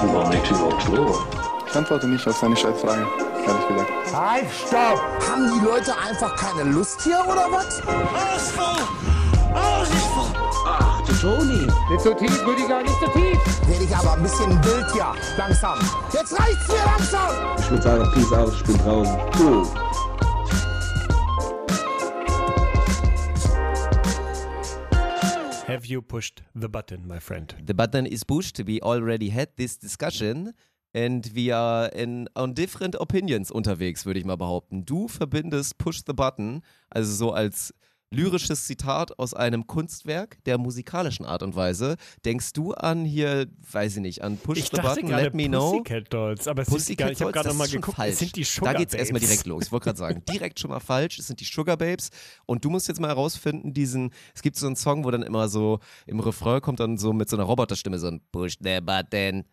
War nicht überhaupt vor? Ich antworte nicht auf seine Scheißfrage, ehrlich gesagt. Halt, stopp! Haben die Leute einfach keine Lust hier oder was? Alles voll! Alles ist voll! Ach, du Toni. Nicht so tief, Rüdiger, nicht so tief! Werde ich aber ein bisschen wild hier, langsam. Jetzt reicht's mir langsam! Ich würde sagen, Peace out, ich bin draußen. Cool. Have you pushed the button, my friend? The button is pushed. We already had this discussion and we are in, on different opinions unterwegs, würde ich mal behaupten. Du verbindest Push the Button, also so als lyrisches Zitat aus einem Kunstwerk der musikalischen Art und Weise. Denkst du an hier, weiß ich nicht, an Push Ich the Button, Let Me Know? Pussycat Dolls, aber es ist Pussycat gar nicht. Ich habe gerade mal ist geguckt. falsch. Es sind die Sugar Da geht's erstmal Babes. direkt los. Ich wollte gerade sagen, direkt schon mal falsch. Es sind die Sugar Babes. Und du musst jetzt mal herausfinden, diesen, es gibt so einen Song, wo dann immer so im Refrain kommt dann so mit so einer Roboterstimme so ein Push the Button.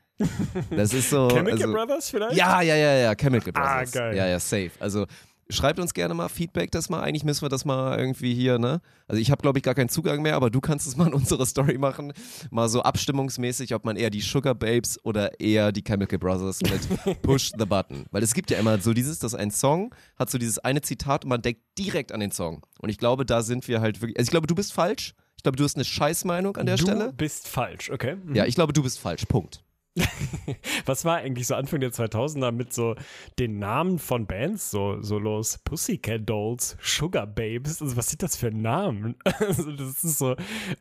Das ist so. Chemical also, Brothers vielleicht? Ja, ja, ja, ja, Chemical Ah, Brothers. geil. Ja, ja, safe. Also schreibt uns gerne mal Feedback, das mal. Eigentlich müssen wir das mal irgendwie hier, ne? Also ich habe, glaube ich, gar keinen Zugang mehr, aber du kannst es mal in unsere Story machen. Mal so abstimmungsmäßig, ob man eher die Sugar Babes oder eher die Chemical Brothers mit Push the Button. Weil es gibt ja immer so dieses, dass ein Song hat so dieses eine Zitat und man denkt direkt an den Song. Und ich glaube, da sind wir halt wirklich. Also ich glaube, du bist falsch. Ich glaube, du hast eine Scheißmeinung an der du Stelle. bist falsch, okay? Mhm. Ja, ich glaube, du bist falsch. Punkt. Was war eigentlich so Anfang der 2000er mit so den Namen von Bands so, so los? Pussycat Dolls, Sugar Babes, also was sind das für Namen? Also das ist so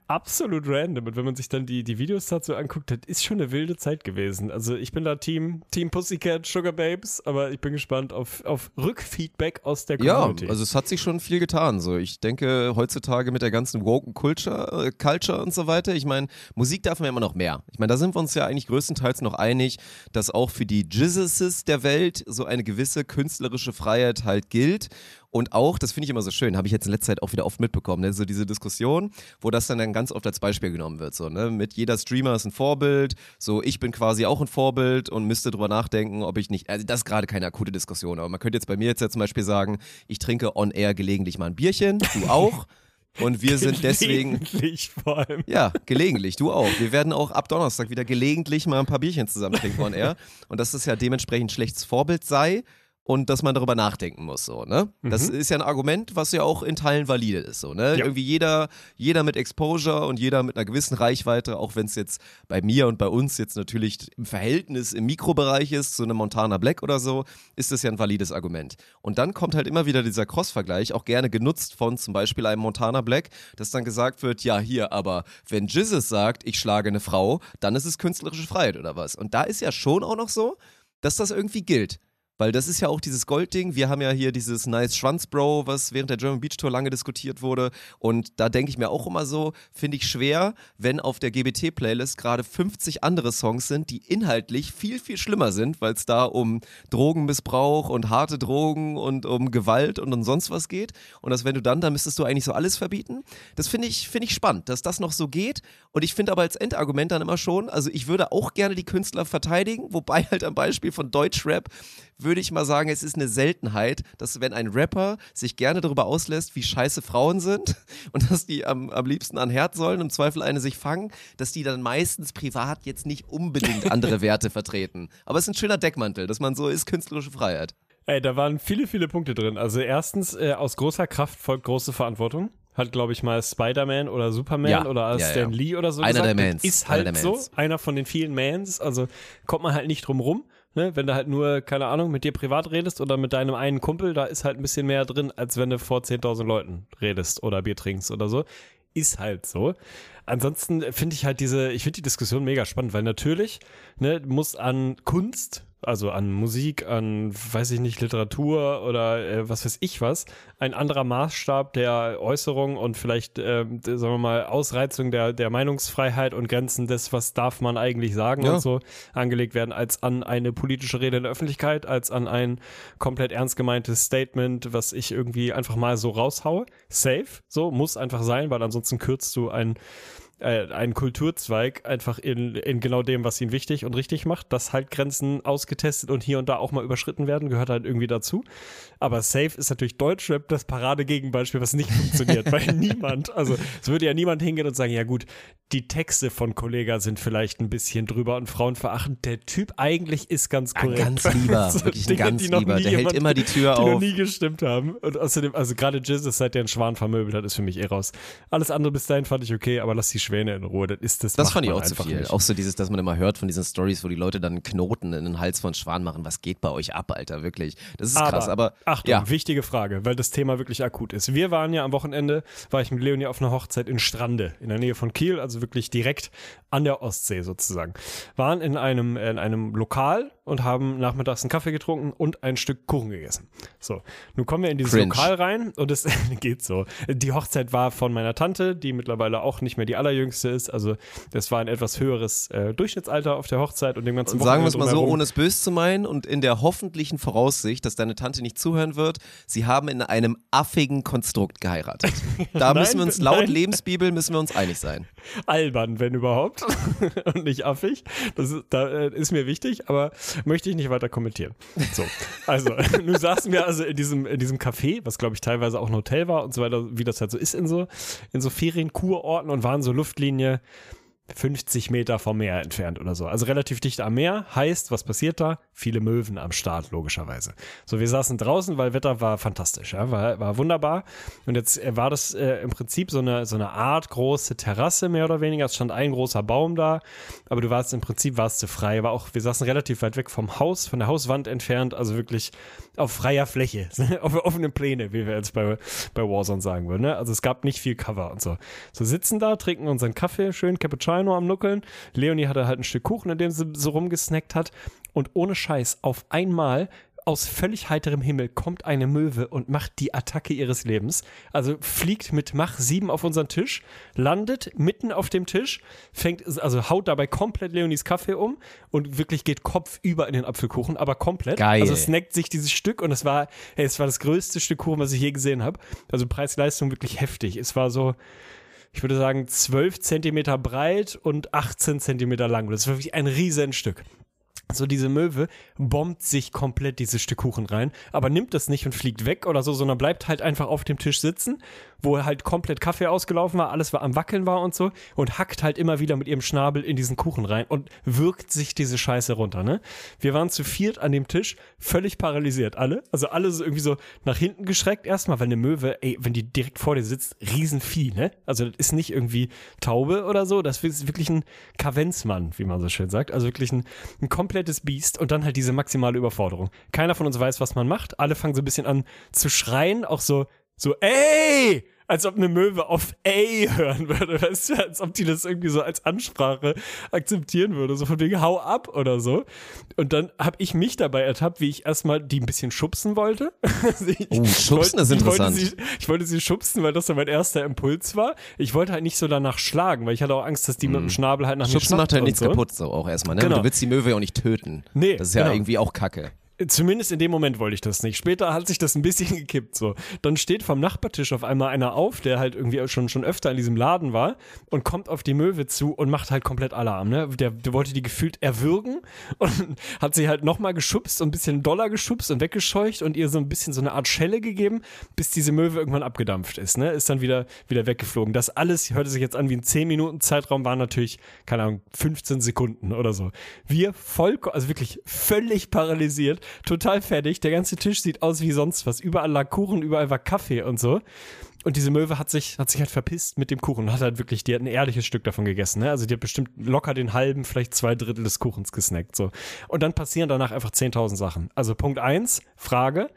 absolut random und wenn man sich dann die, die Videos dazu anguckt, das ist schon eine wilde Zeit gewesen. Also ich bin da Team, Team Pussycat, Sugar Babes, aber ich bin gespannt auf, auf Rückfeedback aus der Ja, Community. also es hat sich schon viel getan. So, ich denke heutzutage mit der ganzen woken Culture, äh, Culture und so weiter. Ich meine, Musik darf man ja immer noch mehr. Ich meine, da sind wir uns ja eigentlich größtenteils noch einig, dass auch für die Jizzuses der Welt so eine gewisse künstlerische Freiheit halt gilt. Und auch, das finde ich immer so schön, habe ich jetzt in letzter Zeit auch wieder oft mitbekommen, ne? so diese Diskussion, wo das dann, dann ganz oft als Beispiel genommen wird. So, ne? Mit jeder Streamer ist ein Vorbild, so ich bin quasi auch ein Vorbild und müsste drüber nachdenken, ob ich nicht, also das ist gerade keine akute Diskussion, aber man könnte jetzt bei mir jetzt ja zum Beispiel sagen, ich trinke on air gelegentlich mal ein Bierchen, du auch. Und wir sind deswegen, Gelegentlich vor allem. ja, gelegentlich, du auch. Wir werden auch ab Donnerstag wieder gelegentlich mal ein paar Bierchen zusammen trinken on air. Und dass es ja dementsprechend ein schlechtes Vorbild sei und dass man darüber nachdenken muss, so, ne? Das ist ja ein Argument, was ja auch in Teilen valide ist, so, ne? Ja. Irgendwie jeder, jeder mit Exposure und jeder mit einer gewissen Reichweite, auch wenn es jetzt bei mir und bei uns jetzt natürlich im Verhältnis im Mikrobereich ist, zu einem Montana Black oder so, ist das ja ein valides Argument. Und dann kommt halt immer wieder dieser Cross-Vergleich, auch gerne genutzt von zum Beispiel einem Montana Black, dass dann gesagt wird, ja, hier, aber wenn Jizzes sagt, ich schlage eine Frau, dann ist es künstlerische Freiheit oder was. Und da ist ja schon auch noch so, dass das irgendwie gilt. Weil das ist ja auch dieses Goldding. Wir haben ja hier dieses Nice Schwanz Bro, was während der German Beach Tour lange diskutiert wurde. Und da denke ich mir auch immer so, finde ich schwer, wenn auf der GBT-Playlist gerade 50 andere Songs sind, die inhaltlich viel, viel schlimmer sind, weil es da um Drogenmissbrauch und harte Drogen und um Gewalt und um sonst was geht. Und dass wenn du dann, dann müsstest du eigentlich so alles verbieten. Das finde ich, finde ich spannend, dass das noch so geht. Und ich finde aber als Endargument dann immer schon, also ich würde auch gerne die Künstler verteidigen, wobei halt am Beispiel von Deutschrap würde ich mal sagen, es ist eine Seltenheit, dass wenn ein Rapper sich gerne darüber auslässt, wie scheiße Frauen sind und dass die am, am liebsten an Herd sollen, im Zweifel eine sich fangen, dass die dann meistens privat jetzt nicht unbedingt andere Werte vertreten. Aber es ist ein schöner Deckmantel, dass man so ist, künstlerische Freiheit. Ey, da waren viele, viele Punkte drin. Also erstens, äh, aus großer Kraft folgt große Verantwortung. Hat, glaube ich, mal Spider-Man oder Superman Ja, oder ja, Stan ja. Lee oder so Einer gesagt. der Mans, Ist einer halt der so. Mans. Einer von den vielen Mans. Also kommt man halt nicht drum rum. Ne? Wenn du halt nur, keine Ahnung, mit dir privat redest oder mit deinem einen Kumpel, da ist halt ein bisschen mehr drin, als wenn du vor 10.000 Leuten redest oder Bier trinkst oder so. Ist halt so. Ansonsten finde ich halt diese, ich finde die Diskussion mega spannend, weil natürlich, ne, muss an Kunst, also an Musik, an, weiß ich nicht, Literatur oder äh, was weiß ich was, ein anderer Maßstab der Äußerung und vielleicht, ähm, d- sagen wir mal, Ausreizung der, der Meinungsfreiheit und Grenzen des, was darf man eigentlich sagen Ja. und so angelegt werden, als an eine politische Rede in der Öffentlichkeit, als an ein komplett ernst gemeintes Statement, was ich irgendwie einfach mal so raushaue. Safe, so, muss einfach sein, weil ansonsten kürzt du ein äh, einen Kulturzweig einfach in, in genau dem, was ihn wichtig und richtig macht, dass halt Grenzen ausgetestet und hier und da auch mal überschritten werden, gehört halt irgendwie dazu. Aber Safe ist natürlich Deutschrap das Paradegegenbeispiel, was nicht funktioniert, weil niemand, also es würde ja niemand hingehen und sagen, ja gut, die Texte von Kollega sind vielleicht ein bisschen drüber und frauenverachtend. Der Typ eigentlich ist ganz korrekt. Ein ganz lieber, So wirklich Dinge, ganz die noch lieber. nie Der hält jemand- immer die Tür die noch auf. nie gestimmt haben. Und außerdem, also gerade Jizzes, seit der einen Schwan vermöbelt hat, ist für mich eh raus. Alles andere bis dahin fand ich okay, aber lass die Schwäne in Ruhe. Das ist das. Das fand ich auch zu viel. Nicht. Auch so dieses, dass man immer hört von diesen Stories, wo die Leute dann Knoten in den Hals von Schwan machen. Was geht bei euch ab, Alter? Wirklich. Das ist krass. Aber Achtung, ja, wichtige Frage, weil das Thema wirklich akut ist. Wir waren ja am Wochenende, war ich mit Leonie auf einer Hochzeit in Strande, in der Nähe von Kiel, also wirklich direkt an der Ostsee sozusagen. Waren in einem, in einem Lokal und haben nachmittags einen Kaffee getrunken und ein Stück Kuchen gegessen. So, nun kommen wir in dieses Cringe. Lokal rein und es geht so. Die Hochzeit war von meiner Tante, die mittlerweile auch nicht mehr die allerjüngste ist. Also das war ein etwas höheres äh, Durchschnittsalter auf der Hochzeit und dem ganzen und sagen wir es Wochenende mal so, ohne es böse zu meinen und in der hoffentlichen Voraussicht, dass deine Tante nicht zuhören wird, sie haben in einem affigen Konstrukt geheiratet. Da Nein, müssen wir uns laut nein. Lebensbibel müssen wir uns einig sein. albern, wenn überhaupt, und nicht affig. Das ist, da, äh, ist mir wichtig, aber möchte ich nicht weiter kommentieren. So, also, nun saßen wir also in diesem, in diesem Café, was glaube ich teilweise auch ein Hotel war und so weiter, wie das halt so ist in so, in so Ferienkurorten und waren so Luftlinie 50 Meter vom Meer entfernt oder so. Also relativ dicht am Meer. Heißt, was passiert da? Viele Möwen am Start, logischerweise. So, wir saßen draußen, weil Wetter war fantastisch, ja, war, war wunderbar. Und jetzt äh, war das äh, im Prinzip so eine, so eine Art große Terrasse, mehr oder weniger. Es stand ein großer Baum da, aber du warst im Prinzip warst du frei. War auch, wir saßen relativ weit weg vom Haus, von der Hauswand entfernt, also wirklich auf freier Fläche, auf offenen Pläne, wie wir jetzt bei, bei Warzone sagen würden. Ne? Also es gab nicht viel Cover und so. So sitzen da, trinken unseren Kaffee, schön Cappuccino am Nuckeln. Leonie hatte halt ein Stück Kuchen, in dem sie so rumgesnackt hat. Und ohne Scheiß, auf einmal aus völlig heiterem Himmel kommt eine Möwe und macht die Attacke ihres Lebens. Also fliegt mit Mach 7 auf unseren Tisch, landet mitten auf dem Tisch, fängt, also haut dabei komplett Leonis Kaffee um und wirklich geht Kopf über in den Apfelkuchen, aber komplett. Geil. Also snackt sich dieses Stück und es war, hey, es war das größte Stück Kuchen, was ich je gesehen habe. Also Preis-Leistung wirklich heftig. Es war so, ich würde sagen, 12 Zentimeter breit und 18 Zentimeter lang. Das war wirklich ein Riesenstück. So diese Möwe bombt sich komplett dieses Stück Kuchen rein, aber nimmt das nicht und fliegt weg oder so, sondern bleibt halt einfach auf dem Tisch sitzen, wo halt komplett Kaffee ausgelaufen war, alles war am Wackeln war und so und hackt halt immer wieder mit ihrem Schnabel in diesen Kuchen rein und wirkt sich diese Scheiße runter, ne? Wir waren zu viert an dem Tisch, völlig paralysiert, alle. Also alle so irgendwie so nach hinten geschreckt erstmal, weil eine Möwe, ey, wenn die direkt vor dir sitzt, Riesenvieh, ne? Also das ist nicht irgendwie Taube oder so, das ist wirklich ein Kavenzmann, wie man so schön sagt. Also wirklich ein, ein komplettes Biest und dann halt diese maximale Überforderung. Keiner von uns weiß, was man macht. Alle fangen so ein bisschen an zu schreien, auch so, so, ey! Als ob eine Möwe auf ey hören würde, weißt du, als ob die das irgendwie so als Ansprache akzeptieren würde, so von wegen hau ab oder so. Und dann habe ich mich dabei ertappt, wie ich erstmal die ein bisschen schubsen wollte. Also ich, Oh, schubsen ist wollte, interessant. Ich wollte, sie, ich wollte sie schubsen, weil das so mein erster Impuls war. Ich wollte halt nicht so danach schlagen, weil ich hatte auch Angst, dass die mit dem Schnabel halt nach mir Mhm. Schubsen macht halt nichts so. kaputt, so auch erstmal, ne? Genau. Du willst die Möwe ja auch nicht töten. Nee, Das ist ja genau. irgendwie auch Kacke. Zumindest in dem Moment wollte ich das nicht. Später hat sich das ein bisschen gekippt so. Dann steht vom Nachbartisch auf einmal einer auf, der halt irgendwie schon, schon öfter in diesem Laden war und kommt auf die Möwe zu und macht halt komplett Alarm. Ne? Der, der wollte die gefühlt erwürgen und hat sie halt nochmal geschubst und ein bisschen doller geschubst und weggescheucht und ihr so ein bisschen so eine Art Schelle gegeben, bis diese Möwe irgendwann abgedampft ist. Ne? Ist dann wieder, wieder weggeflogen. Das alles hörte sich jetzt an wie ein 10 Minuten Zeitraum, war natürlich, keine Ahnung, 15 Sekunden oder so. Wir voll, also wirklich völlig paralysiert, total fertig. Der ganze Tisch sieht aus wie sonst was. Überall lag Kuchen, überall war Kaffee und so. Und diese Möwe hat sich, hat sich halt verpisst mit dem Kuchen hat halt wirklich, die hat ein ehrliches Stück davon gegessen. Ne? Also die hat bestimmt locker den halben, vielleicht zwei Drittel des Kuchens gesnackt. So. Und dann passieren danach einfach 10.000 Sachen. Also Punkt eins Frage.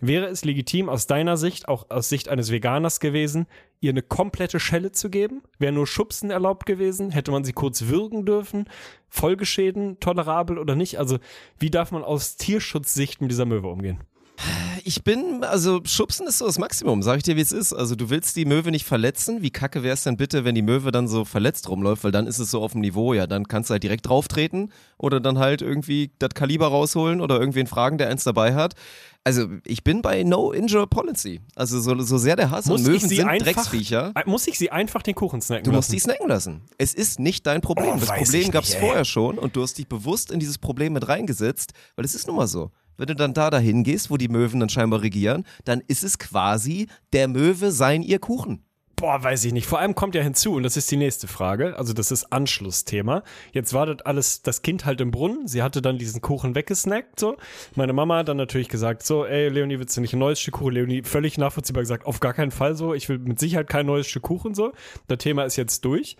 Wäre es legitim aus deiner Sicht, auch aus Sicht eines Veganers gewesen, ihr eine komplette Schelle zu geben? Wäre nur Schubsen erlaubt gewesen? Hätte man sie kurz würgen dürfen? Folgeschäden tolerabel oder nicht? Also wie darf man aus Tierschutzsicht mit dieser Möwe umgehen? Ich bin, also schubsen ist so das Maximum, sag ich dir, wie es ist. Also du willst die Möwe nicht verletzen. Wie kacke wäre es denn bitte, wenn die Möwe dann so verletzt rumläuft, weil dann ist es so auf dem Niveau, ja, dann kannst du halt direkt drauftreten oder dann halt irgendwie das Kaliber rausholen oder irgendwen fragen, der eins dabei hat. Also ich bin bei No Injure Policy. Also so, so sehr der Hass Muss und Möwen sie sind einfach- Drecksviecher. Muss ich sie einfach den Kuchen snacken Du musst die lassen? snacken lassen. Es ist nicht dein Problem. Oh, das Problem gab es vorher schon und du hast dich bewusst in dieses Problem mit reingesetzt, weil es ist nun mal so. Wenn du dann da dahin gehst, wo die Möwen dann scheinbar regieren, dann ist es quasi der Möwe sein ihr Kuchen. Boah, weiß ich nicht. Vor allem kommt ja hinzu, und das ist die nächste Frage, also das ist Anschlussthema. Jetzt war das alles, das Kind halt im Brunnen, sie hatte dann diesen Kuchen weggesnackt, so. Meine Mama hat dann natürlich gesagt, so, ey, Leonie, willst du nicht ein neues Stück Kuchen? Leonie völlig nachvollziehbar gesagt, auf gar keinen Fall so, ich will mit Sicherheit kein neues Stück Kuchen, so. Das Thema ist jetzt durch.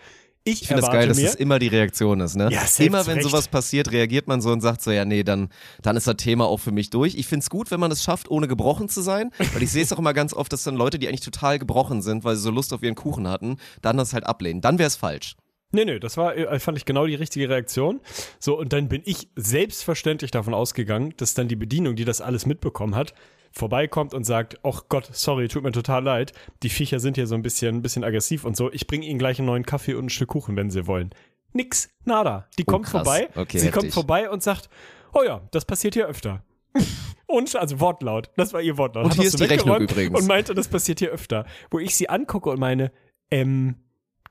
Ich, Ich finde das geil, dass mir, das immer die Reaktion ist, ne? Ja, immer wenn Recht. sowas passiert, reagiert man so und sagt so, ja, nee, dann, dann ist das Thema auch für mich durch. Ich finde es gut, wenn man es schafft, ohne gebrochen zu sein, weil ich sehe es auch immer ganz oft, dass dann Leute, die eigentlich total gebrochen sind, weil sie so Lust auf ihren Kuchen hatten, dann das halt ablehnen. Dann wäre es falsch. Nee, nee, das war, äh, fand ich genau die richtige Reaktion. So, und dann bin ich selbstverständlich davon ausgegangen, dass dann die Bedienung, die das alles mitbekommen hat, vorbeikommt und sagt, ach Gott, sorry, tut mir total leid, die Viecher sind hier so ein bisschen, ein bisschen aggressiv und so, ich bringe ihnen gleich einen neuen Kaffee und ein Stück Kuchen, wenn sie wollen. Nix, nada. Die Oh, kommt krass. vorbei, Okay, sie heftig. kommt vorbei und sagt, oh ja, das passiert hier öfter. Und, also Wortlaut, das war ihr Wortlaut. Und Hat hier ist die Rechnung übrigens. Und meinte, das passiert hier öfter. Wo ich sie angucke und meine, ähm,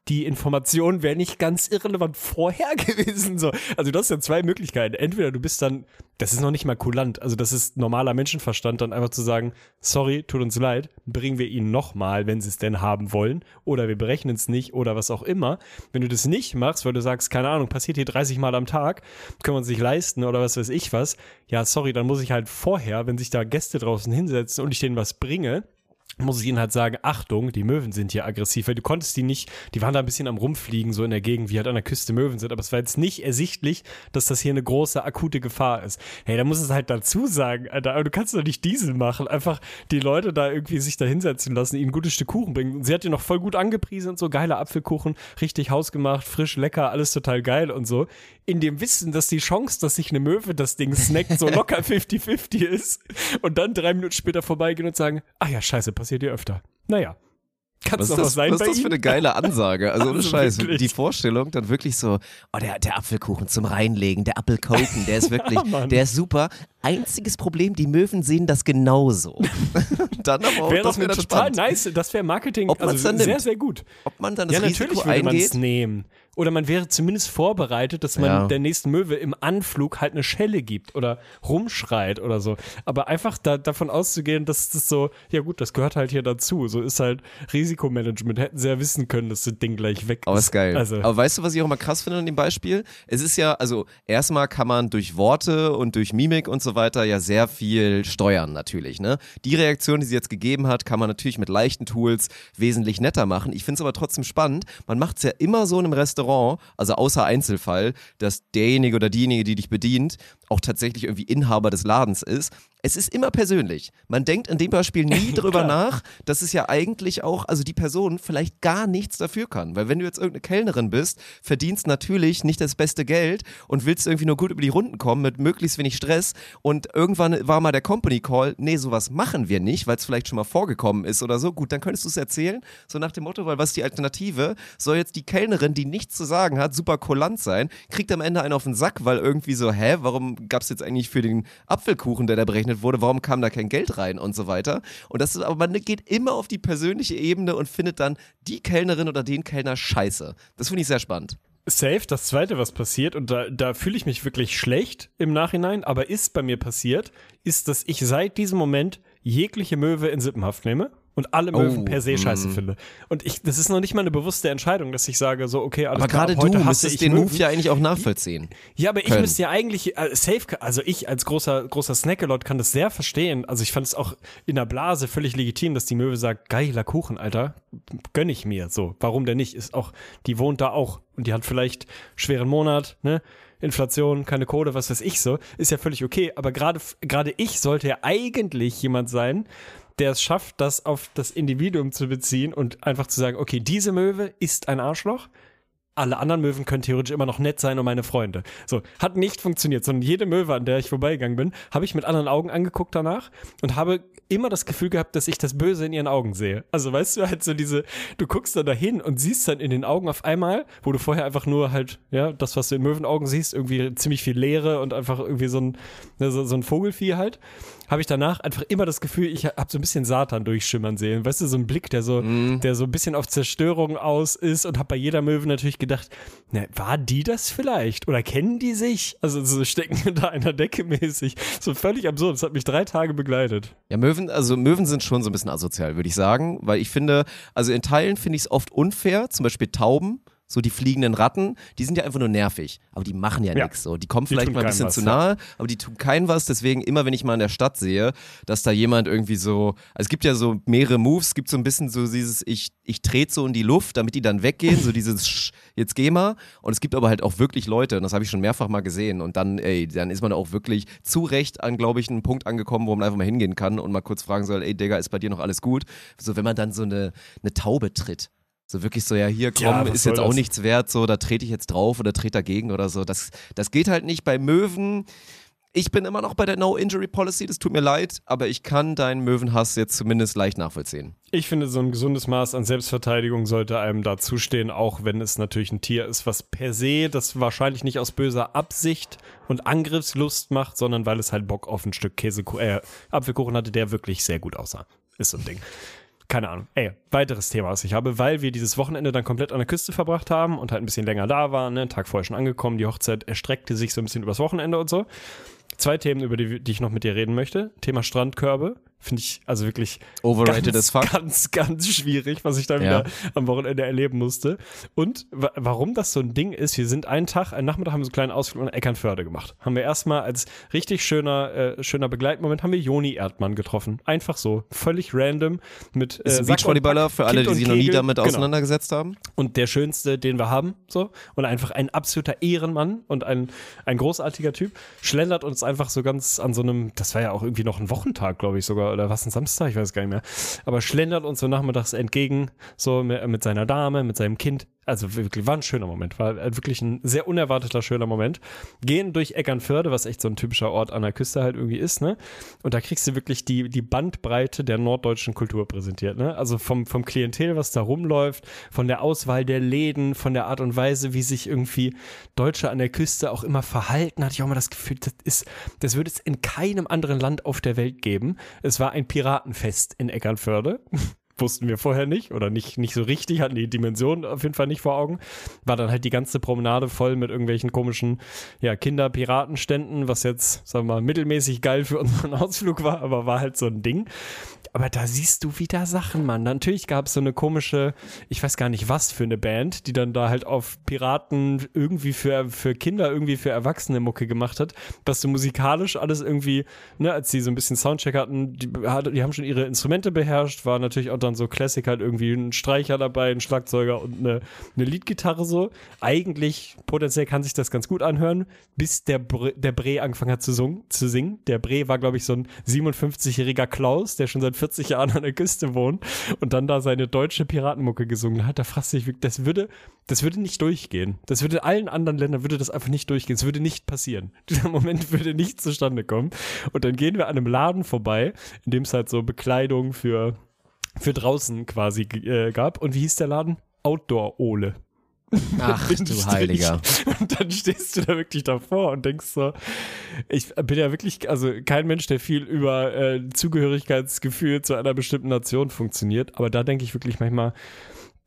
die Information wäre nicht ganz irrelevant vorher gewesen. So. Also du hast ja zwei Möglichkeiten. Entweder du bist dann, das ist noch nicht mal kulant, also das ist normaler Menschenverstand, dann einfach zu sagen, sorry, tut uns leid, bringen wir ihnen nochmal, wenn sie es denn haben wollen, oder wir berechnen es nicht oder was auch immer. Wenn du das nicht machst, weil du sagst, keine Ahnung, passiert hier 30 Mal am Tag, können wir uns nicht leisten oder was weiß ich was, ja, sorry, dann muss ich halt vorher, wenn sich da Gäste draußen hinsetzen und ich denen was bringe, muss ich ihnen halt sagen, Achtung, die Möwen sind hier aggressiv, weil du konntest die nicht, die waren da ein bisschen am rumfliegen, so in der Gegend, wie halt an der Küste Möwen sind, aber es war jetzt nicht ersichtlich, dass das hier eine große, akute Gefahr ist. Hey, da muss es halt dazu sagen, Alter, aber du kannst doch nicht Diesel machen, einfach die Leute da irgendwie sich da hinsetzen lassen, ihnen ein gutes Stück Kuchen bringen. Und sie hat dir noch voll gut angepriesen und so, geiler Apfelkuchen, richtig hausgemacht, frisch, lecker, alles total geil und so. In dem Wissen, dass die Chance, dass sich eine Möwe das Ding snackt, so locker 50-50 ist und dann drei Minuten später vorbeigehen und sagen, ach ja, scheiße, passiert hier öfter. Naja. Kann Was ist doch was das, sein was ist das für eine geile Ansage? Also ohne Also Scheiß, wirklich. die Vorstellung dann wirklich so, oh, der, der Apfelkuchen zum Reinlegen, der Apfelkoken, der ist wirklich, Mann. der ist super. Einziges Problem, die Möwen sehen das genauso. dann aber auch, Wäre das dann total spannend. nice, das wäre Marketing, Ob also dann sehr, nimmt. sehr gut. Ob man dann das ja, Risiko natürlich würde man es eingeht. nehmen. Oder man wäre zumindest vorbereitet, dass man Ja. der nächsten Möwe im Anflug halt eine Schelle gibt oder rumschreit oder so. Aber einfach da, davon auszugehen, dass das so, ja gut, das gehört halt hier dazu. So ist halt Risikomanagement. Hätten sie ja wissen können, dass das Ding gleich weg ist. Aber ist geil. Also, Aber weißt du, was ich auch mal krass finde an dem Beispiel? Es ist ja, also erstmal kann man durch Worte und durch Mimik und so weiter ja sehr viel steuern natürlich. Ne? Die Reaktion, die sie jetzt gegeben hat, kann man natürlich mit leichten Tools wesentlich netter machen. Ich finde es aber trotzdem spannend. Man macht es ja immer so in einem Restaurant, also außer Einzelfall, dass derjenige oder diejenige, die dich bedient, auch tatsächlich irgendwie Inhaber des Ladens ist. Es ist immer persönlich. Man denkt in dem Beispiel nie drüber nach, dass es ja eigentlich auch, also die Person vielleicht gar nichts dafür kann. Weil wenn du jetzt irgendeine Kellnerin bist, verdienst natürlich nicht das beste Geld und willst irgendwie nur gut über die Runden kommen mit möglichst wenig Stress und irgendwann war mal der Company Call, nee, sowas machen wir nicht, weil es vielleicht schon mal vorgekommen ist oder so. Gut, dann könntest du es erzählen, so nach dem Motto, weil was ist die Alternative? Soll jetzt die Kellnerin, die nichts zu sagen hat, super kulant sein, kriegt am Ende einen auf den Sack, weil irgendwie so, hä, warum gab es jetzt eigentlich für den Apfelkuchen, der da berechnet wurde, warum kam da kein Geld rein und so weiter. Und das ist, aber man geht immer auf die persönliche Ebene und findet dann die Kellnerin oder den Kellner scheiße. Das finde ich sehr spannend. Safe, das zweite, was passiert, und da, da fühle ich mich wirklich schlecht im Nachhinein, aber ist bei mir passiert, ist, dass ich seit diesem Moment jegliche Möwe in Sippenhaft nehme und alle Möwen Oh, per se scheiße mm. finde. Und ich, das ist noch nicht mal eine bewusste Entscheidung, dass ich sage, so, okay, alles Aber klar, gerade du müsstest ich den Möwen. Move ja eigentlich auch nachvollziehen. Ja, aber ich können. müsste ja eigentlich, äh, safe, also ich als großer, großer Snackelot kann das sehr verstehen. Also ich fand es auch in der Blase völlig legitim, dass die Möwe sagt, geiler Kuchen, Alter, gönn ich mir. So, warum denn nicht? Ist auch, die wohnt da auch und die hat vielleicht schweren Monat, ne? Inflation, keine Kohle, was weiß ich so, ist ja völlig okay. Aber gerade, gerade ich sollte ja eigentlich jemand sein, der es schafft, das auf das Individuum zu beziehen und einfach zu sagen, okay, diese Möwe ist ein Arschloch alle anderen Möwen können theoretisch immer noch nett sein und meine Freunde. So, hat nicht funktioniert, sondern jede Möwe, an der ich vorbeigegangen bin, habe ich mit anderen Augen angeguckt danach und habe immer das Gefühl gehabt, dass ich das Böse in ihren Augen sehe. Also weißt du, halt so diese, du guckst dann dahin und siehst dann in den Augen auf einmal, wo du vorher einfach nur halt, ja, das, was du in Möwenaugen siehst, irgendwie ziemlich viel Leere und einfach irgendwie so ein, ne, so, so ein Vogelvieh halt habe ich danach einfach immer das Gefühl, ich habe so ein bisschen Satan durchschimmern sehen. Weißt du, so ein Blick, der so, mm. der so ein bisschen auf Zerstörung aus ist und habe bei jeder Möwe natürlich gedacht, na, war die das vielleicht? Oder kennen die sich? Also so stecken da einer Decke mäßig. So völlig absurd. Das hat mich drei Tage begleitet. Ja, Möwen, also Möwen sind schon so ein bisschen asozial, würde ich sagen, weil ich finde, also in Teilen finde ich es oft unfair, zum Beispiel Tauben so die fliegenden Ratten, die sind ja einfach nur nervig, aber die machen ja, ja. nichts. So. Die kommen vielleicht die mal ein bisschen was, zu nahe, ja. aber die tun kein was. Deswegen immer, wenn ich mal in der Stadt sehe, dass da jemand irgendwie so, also es gibt ja so mehrere Moves, es gibt so ein bisschen so dieses, ich, ich trete so in die Luft, damit die dann weggehen, so dieses, Sch, jetzt geh mal. Und es gibt aber halt auch wirklich Leute, und das habe ich schon mehrfach mal gesehen. Und dann, ey, dann ist man auch wirklich zu Recht an, glaube ich, einen Punkt angekommen, wo man einfach mal hingehen kann und mal kurz fragen soll, ey, Digga, ist bei dir noch alles gut? So, wenn man dann so eine, eine Taube tritt. So wirklich so, ja, hier komm, ja, ist jetzt auch das? nichts wert, so, da trete ich jetzt drauf oder trete dagegen oder so. Das, das geht halt nicht bei Möwen. Ich bin immer noch bei der No-Injury-Policy, das tut mir leid, aber ich kann deinen Möwenhass jetzt zumindest leicht nachvollziehen. Ich finde, so ein gesundes Maß an Selbstverteidigung sollte einem da zustehen, auch wenn es natürlich ein Tier ist, was per se das wahrscheinlich nicht aus böser Absicht und Angriffslust macht, sondern weil es halt Bock auf ein Stück Käse, äh, Apfelkuchen hatte, der wirklich sehr gut aussah. Ist so ein Ding keine Ahnung. Ey, weiteres Thema, was ich habe, weil wir dieses Wochenende dann komplett an der Küste verbracht haben und halt ein bisschen länger da waren, ne, einen Tag vorher schon angekommen. Die Hochzeit erstreckte sich so ein bisschen übers Wochenende und so. Zwei Themen, über die, die ich noch mit dir reden möchte. Thema Strandkörbe. Finde ich also wirklich overrated ganz. Ganz, ganz schwierig, was ich da ja. wieder am Wochenende erleben musste. Und warum das so ein Ding ist, wir sind einen Tag, einen Nachmittag haben wir so einen kleinen Ausflug nach Eckernförde gemacht. Haben wir erstmal als richtig schöner, äh, schöner Begleitmoment haben wir Joni Erdmann getroffen. Einfach so, völlig random mit äh, ist Beachvolleyballer für alle, die sich noch nie damit genau. auseinandergesetzt haben. Und der schönste, den wir haben, so. Und einfach ein absoluter Ehrenmann und ein, ein großartiger Typ. Schlendert uns einfach so ganz an so einem, das war ja auch irgendwie noch ein Wochentag, glaube ich sogar oder was ein Samstag, ich weiß gar nicht mehr. Aber schlendert uns so nachmittags entgegen, so mit, mit seiner Dame, mit seinem Kind also wirklich, war ein schöner Moment, war wirklich ein sehr unerwarteter schöner Moment. Gehen durch Eckernförde, was echt so ein typischer Ort an der Küste halt irgendwie ist, ne? Und da kriegst du wirklich die, die Bandbreite der norddeutschen Kultur präsentiert, ne? Also vom, vom Klientel, was da rumläuft, von der Auswahl der Läden, von der Art und Weise, wie sich irgendwie Deutsche an der Küste auch immer verhalten, hatte ich auch mal das Gefühl, das ist, das würde es in keinem anderen Land auf der Welt geben. Es war ein Piratenfest in Eckernförde wussten wir vorher nicht oder nicht, nicht so richtig, hatten die Dimension auf jeden Fall nicht vor Augen. War dann halt die ganze Promenade voll mit irgendwelchen komischen ja, Kinder-Piratenständen, was jetzt, sagen wir mal, mittelmäßig geil für unseren Ausflug war, aber war halt so ein Ding. Aber da siehst du wieder Sachen, Mann. Natürlich gab es so eine komische, ich weiß gar nicht was für eine Band, die dann da halt auf Piraten irgendwie für, für Kinder, irgendwie für Erwachsene Mucke gemacht hat. Was so musikalisch alles irgendwie, ne, als die so ein bisschen Soundcheck hatten, die, die haben schon ihre Instrumente beherrscht, war natürlich auch dann so Classic halt irgendwie ein Streicher dabei, ein Schlagzeuger und eine, eine Leadgitarre so. Eigentlich potenziell kann sich das ganz gut anhören, bis der, Bre, der Bre angefangen hat zu, zu singen. Der Bre war, glaube ich, so ein 57-jähriger Klaus, der schon seit 40 Jahren an der Küste wohnt und dann da seine deutsche Piratenmucke gesungen hat. Da fragt sich, das würde, das würde nicht durchgehen. Das würde in allen anderen Ländern würde das einfach nicht durchgehen. Es würde nicht passieren. Dieser Moment würde nicht zustande kommen. Und dann gehen wir an einem Laden vorbei, in dem es halt so Bekleidung für für draußen quasi äh, gab. Und wie hieß der Laden? Outdoor-Ole. Ach du Heiliger. Und dann stehst du da wirklich davor und denkst so, ich bin ja wirklich, also kein Mensch, der viel über äh, Zugehörigkeitsgefühl zu einer bestimmten Nation funktioniert, aber da denke ich wirklich manchmal,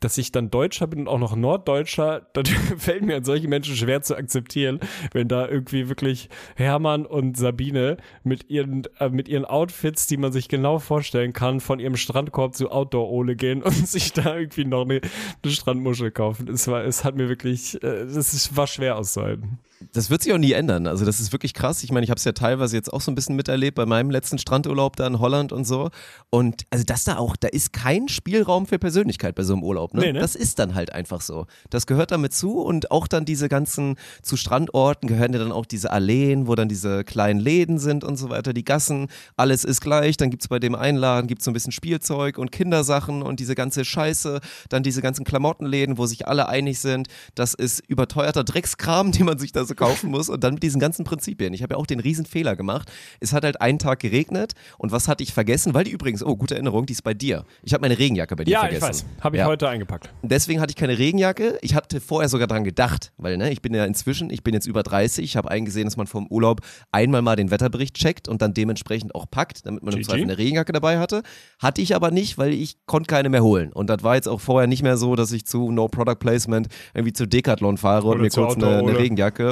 dass ich dann Deutscher bin und auch noch Norddeutscher, dann fällt mir an solche Menschen schwer zu akzeptieren, wenn da irgendwie wirklich Hermann und Sabine mit ihren, äh, mit ihren Outfits, die man sich genau vorstellen kann, von ihrem Strandkorb zu Outdoor-Ole gehen und sich da irgendwie noch eine, eine Strandmuschel kaufen. Es war, es hat mir wirklich, äh, es war schwer auszuhalten. Das wird sich auch nie ändern. Also das ist wirklich krass. Ich meine, ich habe es ja teilweise jetzt auch so ein bisschen miterlebt bei meinem letzten Strandurlaub da in Holland und so. Und also das da auch, da ist kein Spielraum für Persönlichkeit bei so einem Urlaub. Ne? Nee, ne? Das ist dann halt einfach so. Das gehört damit zu und auch dann diese ganzen, zu Strandorten gehören ja dann auch diese Alleen, wo dann diese kleinen Läden sind und so weiter, die Gassen, alles ist gleich. Dann gibt's bei dem Einladen, gibt's so ein bisschen Spielzeug und Kindersachen und diese ganze Scheiße, dann diese ganzen Klamottenläden, wo sich alle einig sind, das ist überteuerter Dreckskram, den man sich da so kaufen muss und dann mit diesen ganzen Prinzipien. Ich habe ja auch den riesen Fehler gemacht. Es hat halt einen Tag geregnet und was hatte ich vergessen? Weil die übrigens, oh, gute Erinnerung, die ist bei dir. Ich habe meine Regenjacke bei dir Ja, vergessen. ich weiß. Habe ich Ja. heute eingepackt. Deswegen hatte ich keine Regenjacke. Ich hatte vorher sogar dran gedacht, weil ne, ich bin ja inzwischen, ich bin jetzt über 30. Ich habe eingesehen, dass man vom Urlaub einmal mal den Wetterbericht checkt und dann dementsprechend auch packt, damit man im. Zweifel eine Regenjacke dabei hatte. Hatte ich aber nicht, weil ich konnte keine mehr holen. Und das war jetzt auch vorher nicht mehr so, dass ich zu No Product Placement irgendwie zu Decathlon fahre und Oder mir zu kurz eine, eine Auto-Ole.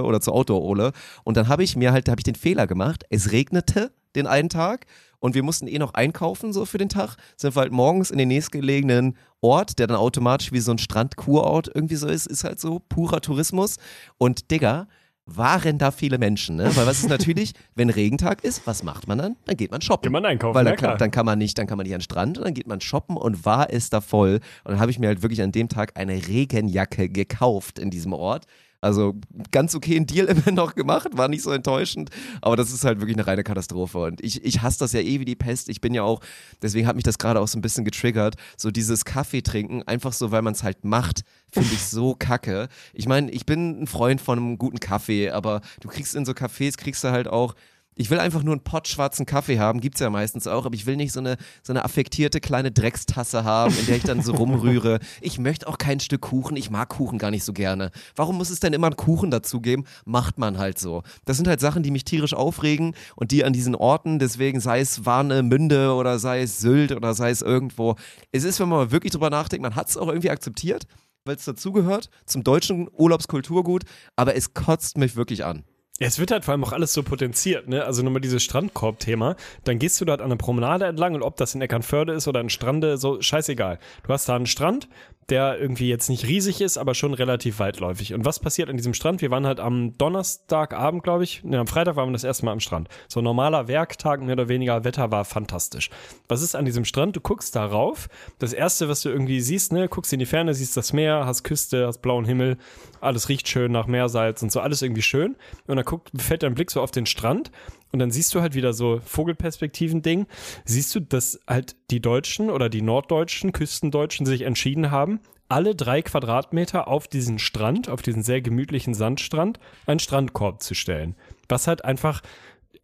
Oder zu Auto hole. Und dann habe ich mir halt, da habe ich den Fehler gemacht. Es regnete den einen Tag und wir mussten eh noch einkaufen so für den Tag. Sind wir halt morgens in den nächstgelegenen Ort, der dann automatisch wie so ein Strandkurort irgendwie so ist, ist halt so purer Tourismus. Und Digga, waren da viele Menschen, ne? Weil was ist natürlich, wenn Regentag ist, was macht man dann? Dann geht man shoppen. Geht man einkaufen, Weil ja dann, kann, klar. dann kann man nicht, dann kann man nicht an den Strand und dann geht man shoppen und war es da voll. Und dann habe ich mir halt wirklich an dem Tag eine Regenjacke gekauft in diesem Ort. Also ganz okay ein Deal immer noch gemacht, war nicht so enttäuschend, aber das ist halt wirklich eine reine Katastrophe und ich, ich hasse das ja eh wie die Pest. Ich bin ja auch, deswegen hat mich das gerade auch so ein bisschen getriggert, so dieses Kaffee trinken, einfach so, weil man es halt macht, finde ich so kacke. Ich meine, ich bin ein Freund von einem guten Kaffee, aber du kriegst in so Cafés, kriegst du halt auch ich will einfach nur einen Pott schwarzen Kaffee haben, gibt's ja meistens auch, aber ich will nicht so eine, so eine affektierte kleine Dreckstasse haben, in der ich dann so rumrühre. Ich möchte auch kein Stück Kuchen, ich mag Kuchen gar nicht so gerne. Warum muss es denn immer einen Kuchen dazugeben? Macht man halt so. Das sind halt Sachen, die mich tierisch aufregen und die an diesen Orten, deswegen sei es Warnemünde oder sei es Sylt oder sei es irgendwo. Es ist, wenn man mal wirklich drüber nachdenkt, man hat es auch irgendwie akzeptiert, weil es dazugehört zum deutschen Urlaubskulturgut, aber es kotzt mich wirklich an. Es wird halt vor allem auch alles so potenziert, ne? Also nochmal dieses Strandkorb-Thema. Dann gehst du dort an der Promenade entlang und ob das in Eckernförde ist oder in Strande, so scheißegal. Du hast da einen Strand, der irgendwie jetzt nicht riesig ist, aber schon relativ weitläufig. Und was passiert an diesem Strand? Wir waren halt am Donnerstagabend, glaube ich. Ne, am Freitag waren wir das erste Mal am Strand. So normaler Werktag, mehr oder weniger. Wetter war fantastisch. Was ist an diesem Strand? Du guckst da rauf. Das erste, was du irgendwie siehst, ne, guckst in die Ferne, siehst das Meer, hast Küste, hast blauen Himmel. Alles riecht schön nach Meersalz und so, alles irgendwie schön. Und dann guckt, fällt dein Blick so auf den Strand und dann siehst du halt wieder so Vogelperspektiven-Ding. Siehst du, dass halt die Deutschen oder die norddeutschen, Küstendeutschen sich entschieden haben, alle drei Quadratmeter auf diesen Strand, auf diesen sehr gemütlichen Sandstrand, einen Strandkorb zu stellen. Was halt einfach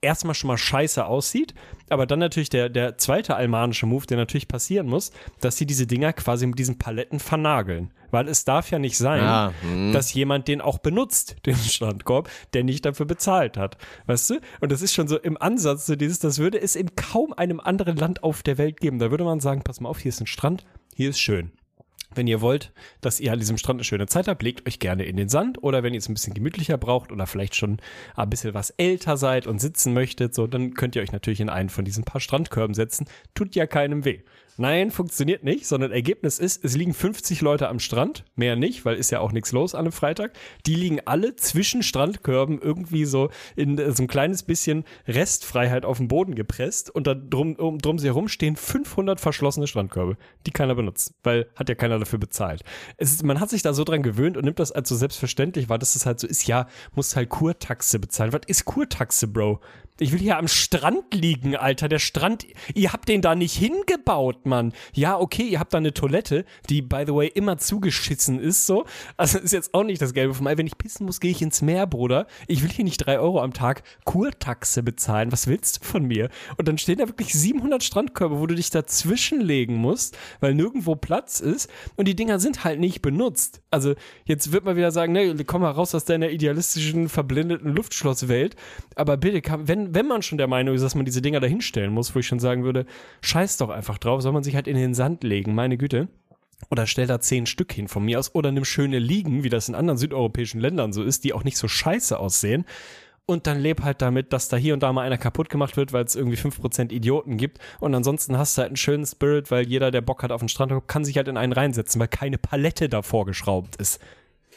erstmal schon mal scheiße aussieht, aber dann natürlich der, der zweite almanische Move, der natürlich passieren muss, dass sie diese Dinger quasi mit diesen Paletten vernageln. Weil es darf ja nicht sein, Ah, hm. dass jemand den auch benutzt, den Strandkorb, der nicht dafür bezahlt hat. Weißt du? Und das ist schon so im Ansatz so dieses, das würde es in kaum einem anderen Land auf der Welt geben. Da würde man sagen, pass mal auf, hier ist ein Strand, hier ist schön. Wenn ihr wollt, dass ihr an diesem Strand eine schöne Zeit habt, legt euch gerne in den Sand oder wenn ihr es ein bisschen gemütlicher braucht oder vielleicht schon ein bisschen was älter seid und sitzen möchtet, so, dann könnt ihr euch natürlich in einen von diesen paar Strandkörben setzen. Tut ja keinem weh. Nein, funktioniert nicht, sondern Ergebnis ist, es liegen 50 Leute am Strand, mehr nicht, weil ist ja auch nichts los an einem Freitag. Die liegen alle zwischen Strandkörben irgendwie so in äh, so ein kleines bisschen Restfreiheit auf den Boden gepresst und da drum, um, drum sie herum stehen 500 verschlossene Strandkörbe, die keiner benutzt, weil hat ja keiner dafür bezahlt. Es ist, man hat sich da so dran gewöhnt und nimmt das als so selbstverständlich, weil das ist halt so ist, ja, muss halt Kurtaxe bezahlen. Was ist Kurtaxe, Bro? Ich will hier am Strand liegen, Alter. Der Strand, ihr habt den da nicht hingebaut, Mann. Ja, okay, ihr habt da eine Toilette, die, by the way, immer zugeschissen ist, so. Also ist jetzt auch nicht das Gelbe vom Ei. Wenn ich pissen muss, gehe ich ins Meer, Bruder. Ich will hier nicht drei Euro am Tag Kurtaxe bezahlen. Was willst du von mir? Und dann stehen da wirklich 700 Strandkörbe, wo du dich dazwischen legen musst, weil nirgendwo Platz ist. Und die Dinger sind halt nicht benutzt. Also jetzt wird man wieder sagen, ne, komm mal raus aus deiner idealistischen, verblendeten Luftschlosswelt. Aber bitte, kann, wenn, man schon der Meinung ist, dass man diese Dinger da hinstellen muss, wo ich schon sagen würde, scheiß doch einfach drauf, soll man sich halt in den Sand legen, meine Güte. Oder stell da zehn Stück hin von mir aus. Oder nimm schöne Liegen, wie das in anderen südeuropäischen Ländern so ist, die auch nicht so scheiße aussehen. Und dann leb halt damit, dass da hier und da mal einer kaputt gemacht wird, weil es irgendwie 5% Idioten gibt. Und ansonsten hast du halt einen schönen Spirit, weil jeder, der Bock hat auf den Strand, kann sich halt in einen reinsetzen, weil keine Palette davor geschraubt ist.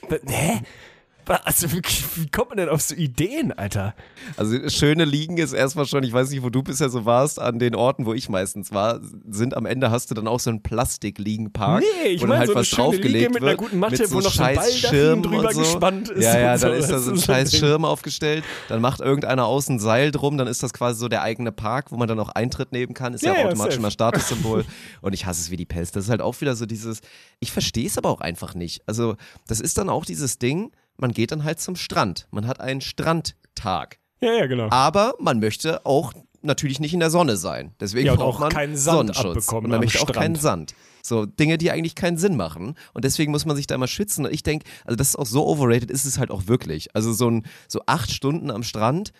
Hä? Also wie kommt man denn auf so Ideen, Alter? Also schöne Liegen ist erstmal schon, ich weiß nicht, wo du bisher so warst, an den Orten, wo ich meistens war, sind am Ende hast du dann auch so einen Plastikliegenpark, Nee, ich wo mein dann halt so eine was schöne draufgelegt Liege mit einer guten Matte, so wo noch so ein Baldachin Schirm drüber so. gespannt ist Ja, ja, dann ist da so ein scheiß Ding. Schirm aufgestellt, dann macht irgendeiner außen ein Seil drum, dann ist das quasi so der eigene Park, wo man dann auch Eintritt nehmen kann, ist ja, Ja, automatisch immer Statussymbol und ich hasse es wie die Pest. Das ist halt auch wieder so dieses, ich verstehe es aber auch einfach nicht. Also das ist dann auch dieses Ding, man geht dann halt zum Strand. Man hat einen Strandtag. Ja, ja, genau. Aber man möchte auch natürlich nicht in der Sonne sein. Deswegen Ja, braucht auch man keinen Sand Sonnenschutz. und man möchte auch Strand. keinen Sand. So Dinge, die eigentlich keinen Sinn machen. Und deswegen muss man sich da immer schützen. Und ich denke, also das ist auch so overrated, ist es halt auch wirklich. Also so ein so acht Stunden am Strand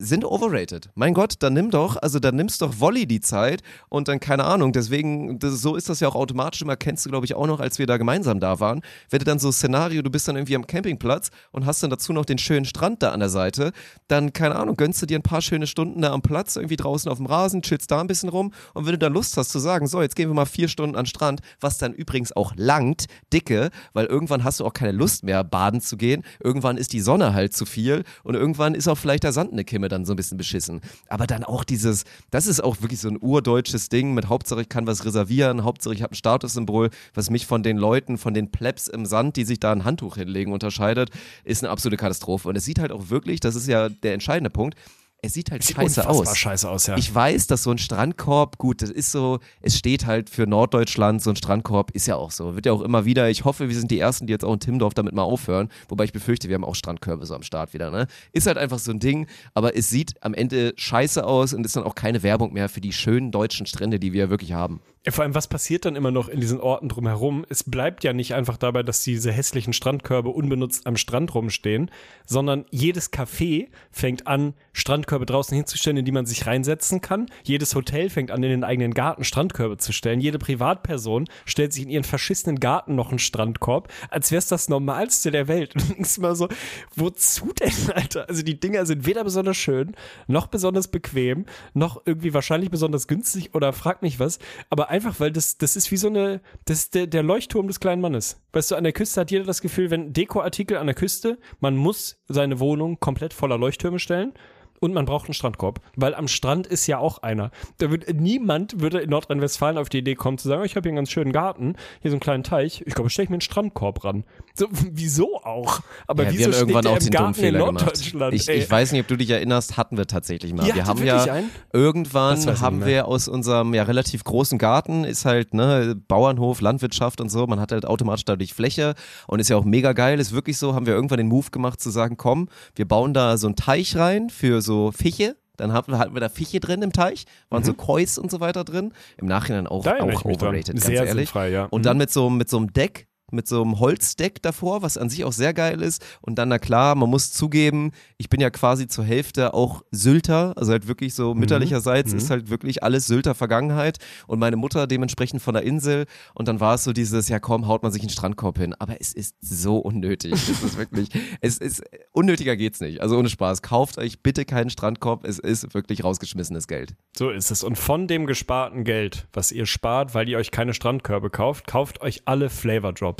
sind overrated. Mein Gott, dann nimm doch, also dann nimmst doch Volley die Zeit und dann keine Ahnung, deswegen, das, so ist das ja auch automatisch immer, kennst du glaube ich auch noch, als wir da gemeinsam da waren, wenn du dann so Szenario, du bist dann irgendwie am Campingplatz und hast dann dazu noch den schönen Strand da an der Seite, dann keine Ahnung, gönnst du dir ein paar schöne Stunden da am Platz, irgendwie draußen auf dem Rasen, chillst da ein bisschen rum und wenn du dann Lust hast zu sagen, so, jetzt gehen wir mal vier Stunden an den Strand, was dann übrigens auch langt, dicke, weil irgendwann hast du auch keine Lust mehr, baden zu gehen, irgendwann ist die Sonne halt zu viel und irgendwann ist auch vielleicht der Sand eine Kimme dann so ein bisschen beschissen. Aber dann auch dieses, das ist auch wirklich so ein urdeutsches Ding mit Hauptsache ich kann was reservieren, Hauptsache ich habe ein Statussymbol, was mich von den Leuten, von den Plebs im Sand, die sich da ein Handtuch hinlegen, unterscheidet, ist eine absolute Katastrophe. Und es sieht halt auch wirklich, das ist ja der entscheidende Punkt, es sieht halt Sieht scheiße aus. scheiße aus, ja. Ich weiß, dass so ein Strandkorb, gut, das ist so, es steht halt für Norddeutschland, so ein Strandkorb ist ja auch so. Wird ja auch immer wieder, ich hoffe, wir sind die Ersten, die jetzt auch in Timmendorf damit mal aufhören. Wobei ich befürchte, wir haben auch Strandkörbe so am Start wieder, ne? Ist halt einfach so ein Ding, aber es sieht am Ende scheiße aus und ist dann auch keine Werbung mehr für die schönen deutschen Strände, die wir ja wirklich haben. Vor allem, was passiert dann immer noch in diesen Orten drumherum? Es bleibt ja nicht einfach dabei, dass diese hässlichen Strandkörbe unbenutzt am Strand rumstehen, sondern jedes Café fängt an, Strandkörbe draußen hinzustellen, in die man sich reinsetzen kann. Jedes Hotel fängt an, in den eigenen Garten Strandkörbe zu stellen. Jede Privatperson stellt sich in ihren verschissenen Garten noch einen Strandkorb, als wäre es das Normalste der Welt. Und denkst mal so, wozu denn, Alter? Also die Dinger sind weder besonders schön, noch besonders bequem, noch irgendwie wahrscheinlich besonders günstig oder frag mich was, aber einfach, weil das, das ist wie so eine, das ist der, der Leuchtturm des kleinen Mannes. Weißt du, an der Küste hat jeder das Gefühl, wenn Dekoartikel an der Küste, man muss seine Wohnung komplett voller Leuchttürme stellen. Und man braucht einen Strandkorb, weil am Strand ist ja auch einer. Da wird niemand würde in Nordrhein-Westfalen auf die Idee kommen zu sagen, oh, ich habe hier einen ganz schönen Garten, hier so einen kleinen Teich. Ich glaube, stelle ich mir einen Strandkorb ran. So, wieso auch? Aber Ja, wieso wir haben irgendwann auch den dummen Fehler gemacht. Ich, ich weiß nicht, ob du dich erinnerst, hatten wir tatsächlich mal. Ihr wir haben ja einen? irgendwann haben wir aus unserem ja relativ großen Garten ist halt ne Bauernhof, Landwirtschaft und so. Man hat halt automatisch dadurch Fläche und ist ja auch mega geil. Ist wirklich so. Haben wir irgendwann den Move gemacht zu sagen, komm, wir bauen da so einen Teich rein für so Fische. Dann hatten wir, hatten wir da Fische drin im Teich, waren so Kois und so weiter drin. Im Nachhinein auch, Mhm. Auch overrated, ganz Sehr ehrlich. sinnfrei, ja. Und Mhm. dann mit so, mit so einem Deck, mit so einem Holzdeck davor, was an sich auch sehr geil ist. Und dann, na klar, man muss zugeben, ich bin ja quasi zur Hälfte auch Sylter, also halt wirklich so Mhm. mütterlicherseits ist halt wirklich alles Sylter Vergangenheit und meine Mutter dementsprechend von der Insel. Und dann war es so dieses, ja komm, haut man sich einen Strandkorb hin. Aber es ist so unnötig. Es ist wirklich, es ist, unnötiger geht's nicht. Also ohne Spaß. Kauft euch bitte keinen Strandkorb. Es ist wirklich rausgeschmissenes Geld. So ist es. Und von dem gesparten Geld, was ihr spart, weil ihr euch keine Strandkörbe kauft, kauft euch alle Flavor Drops.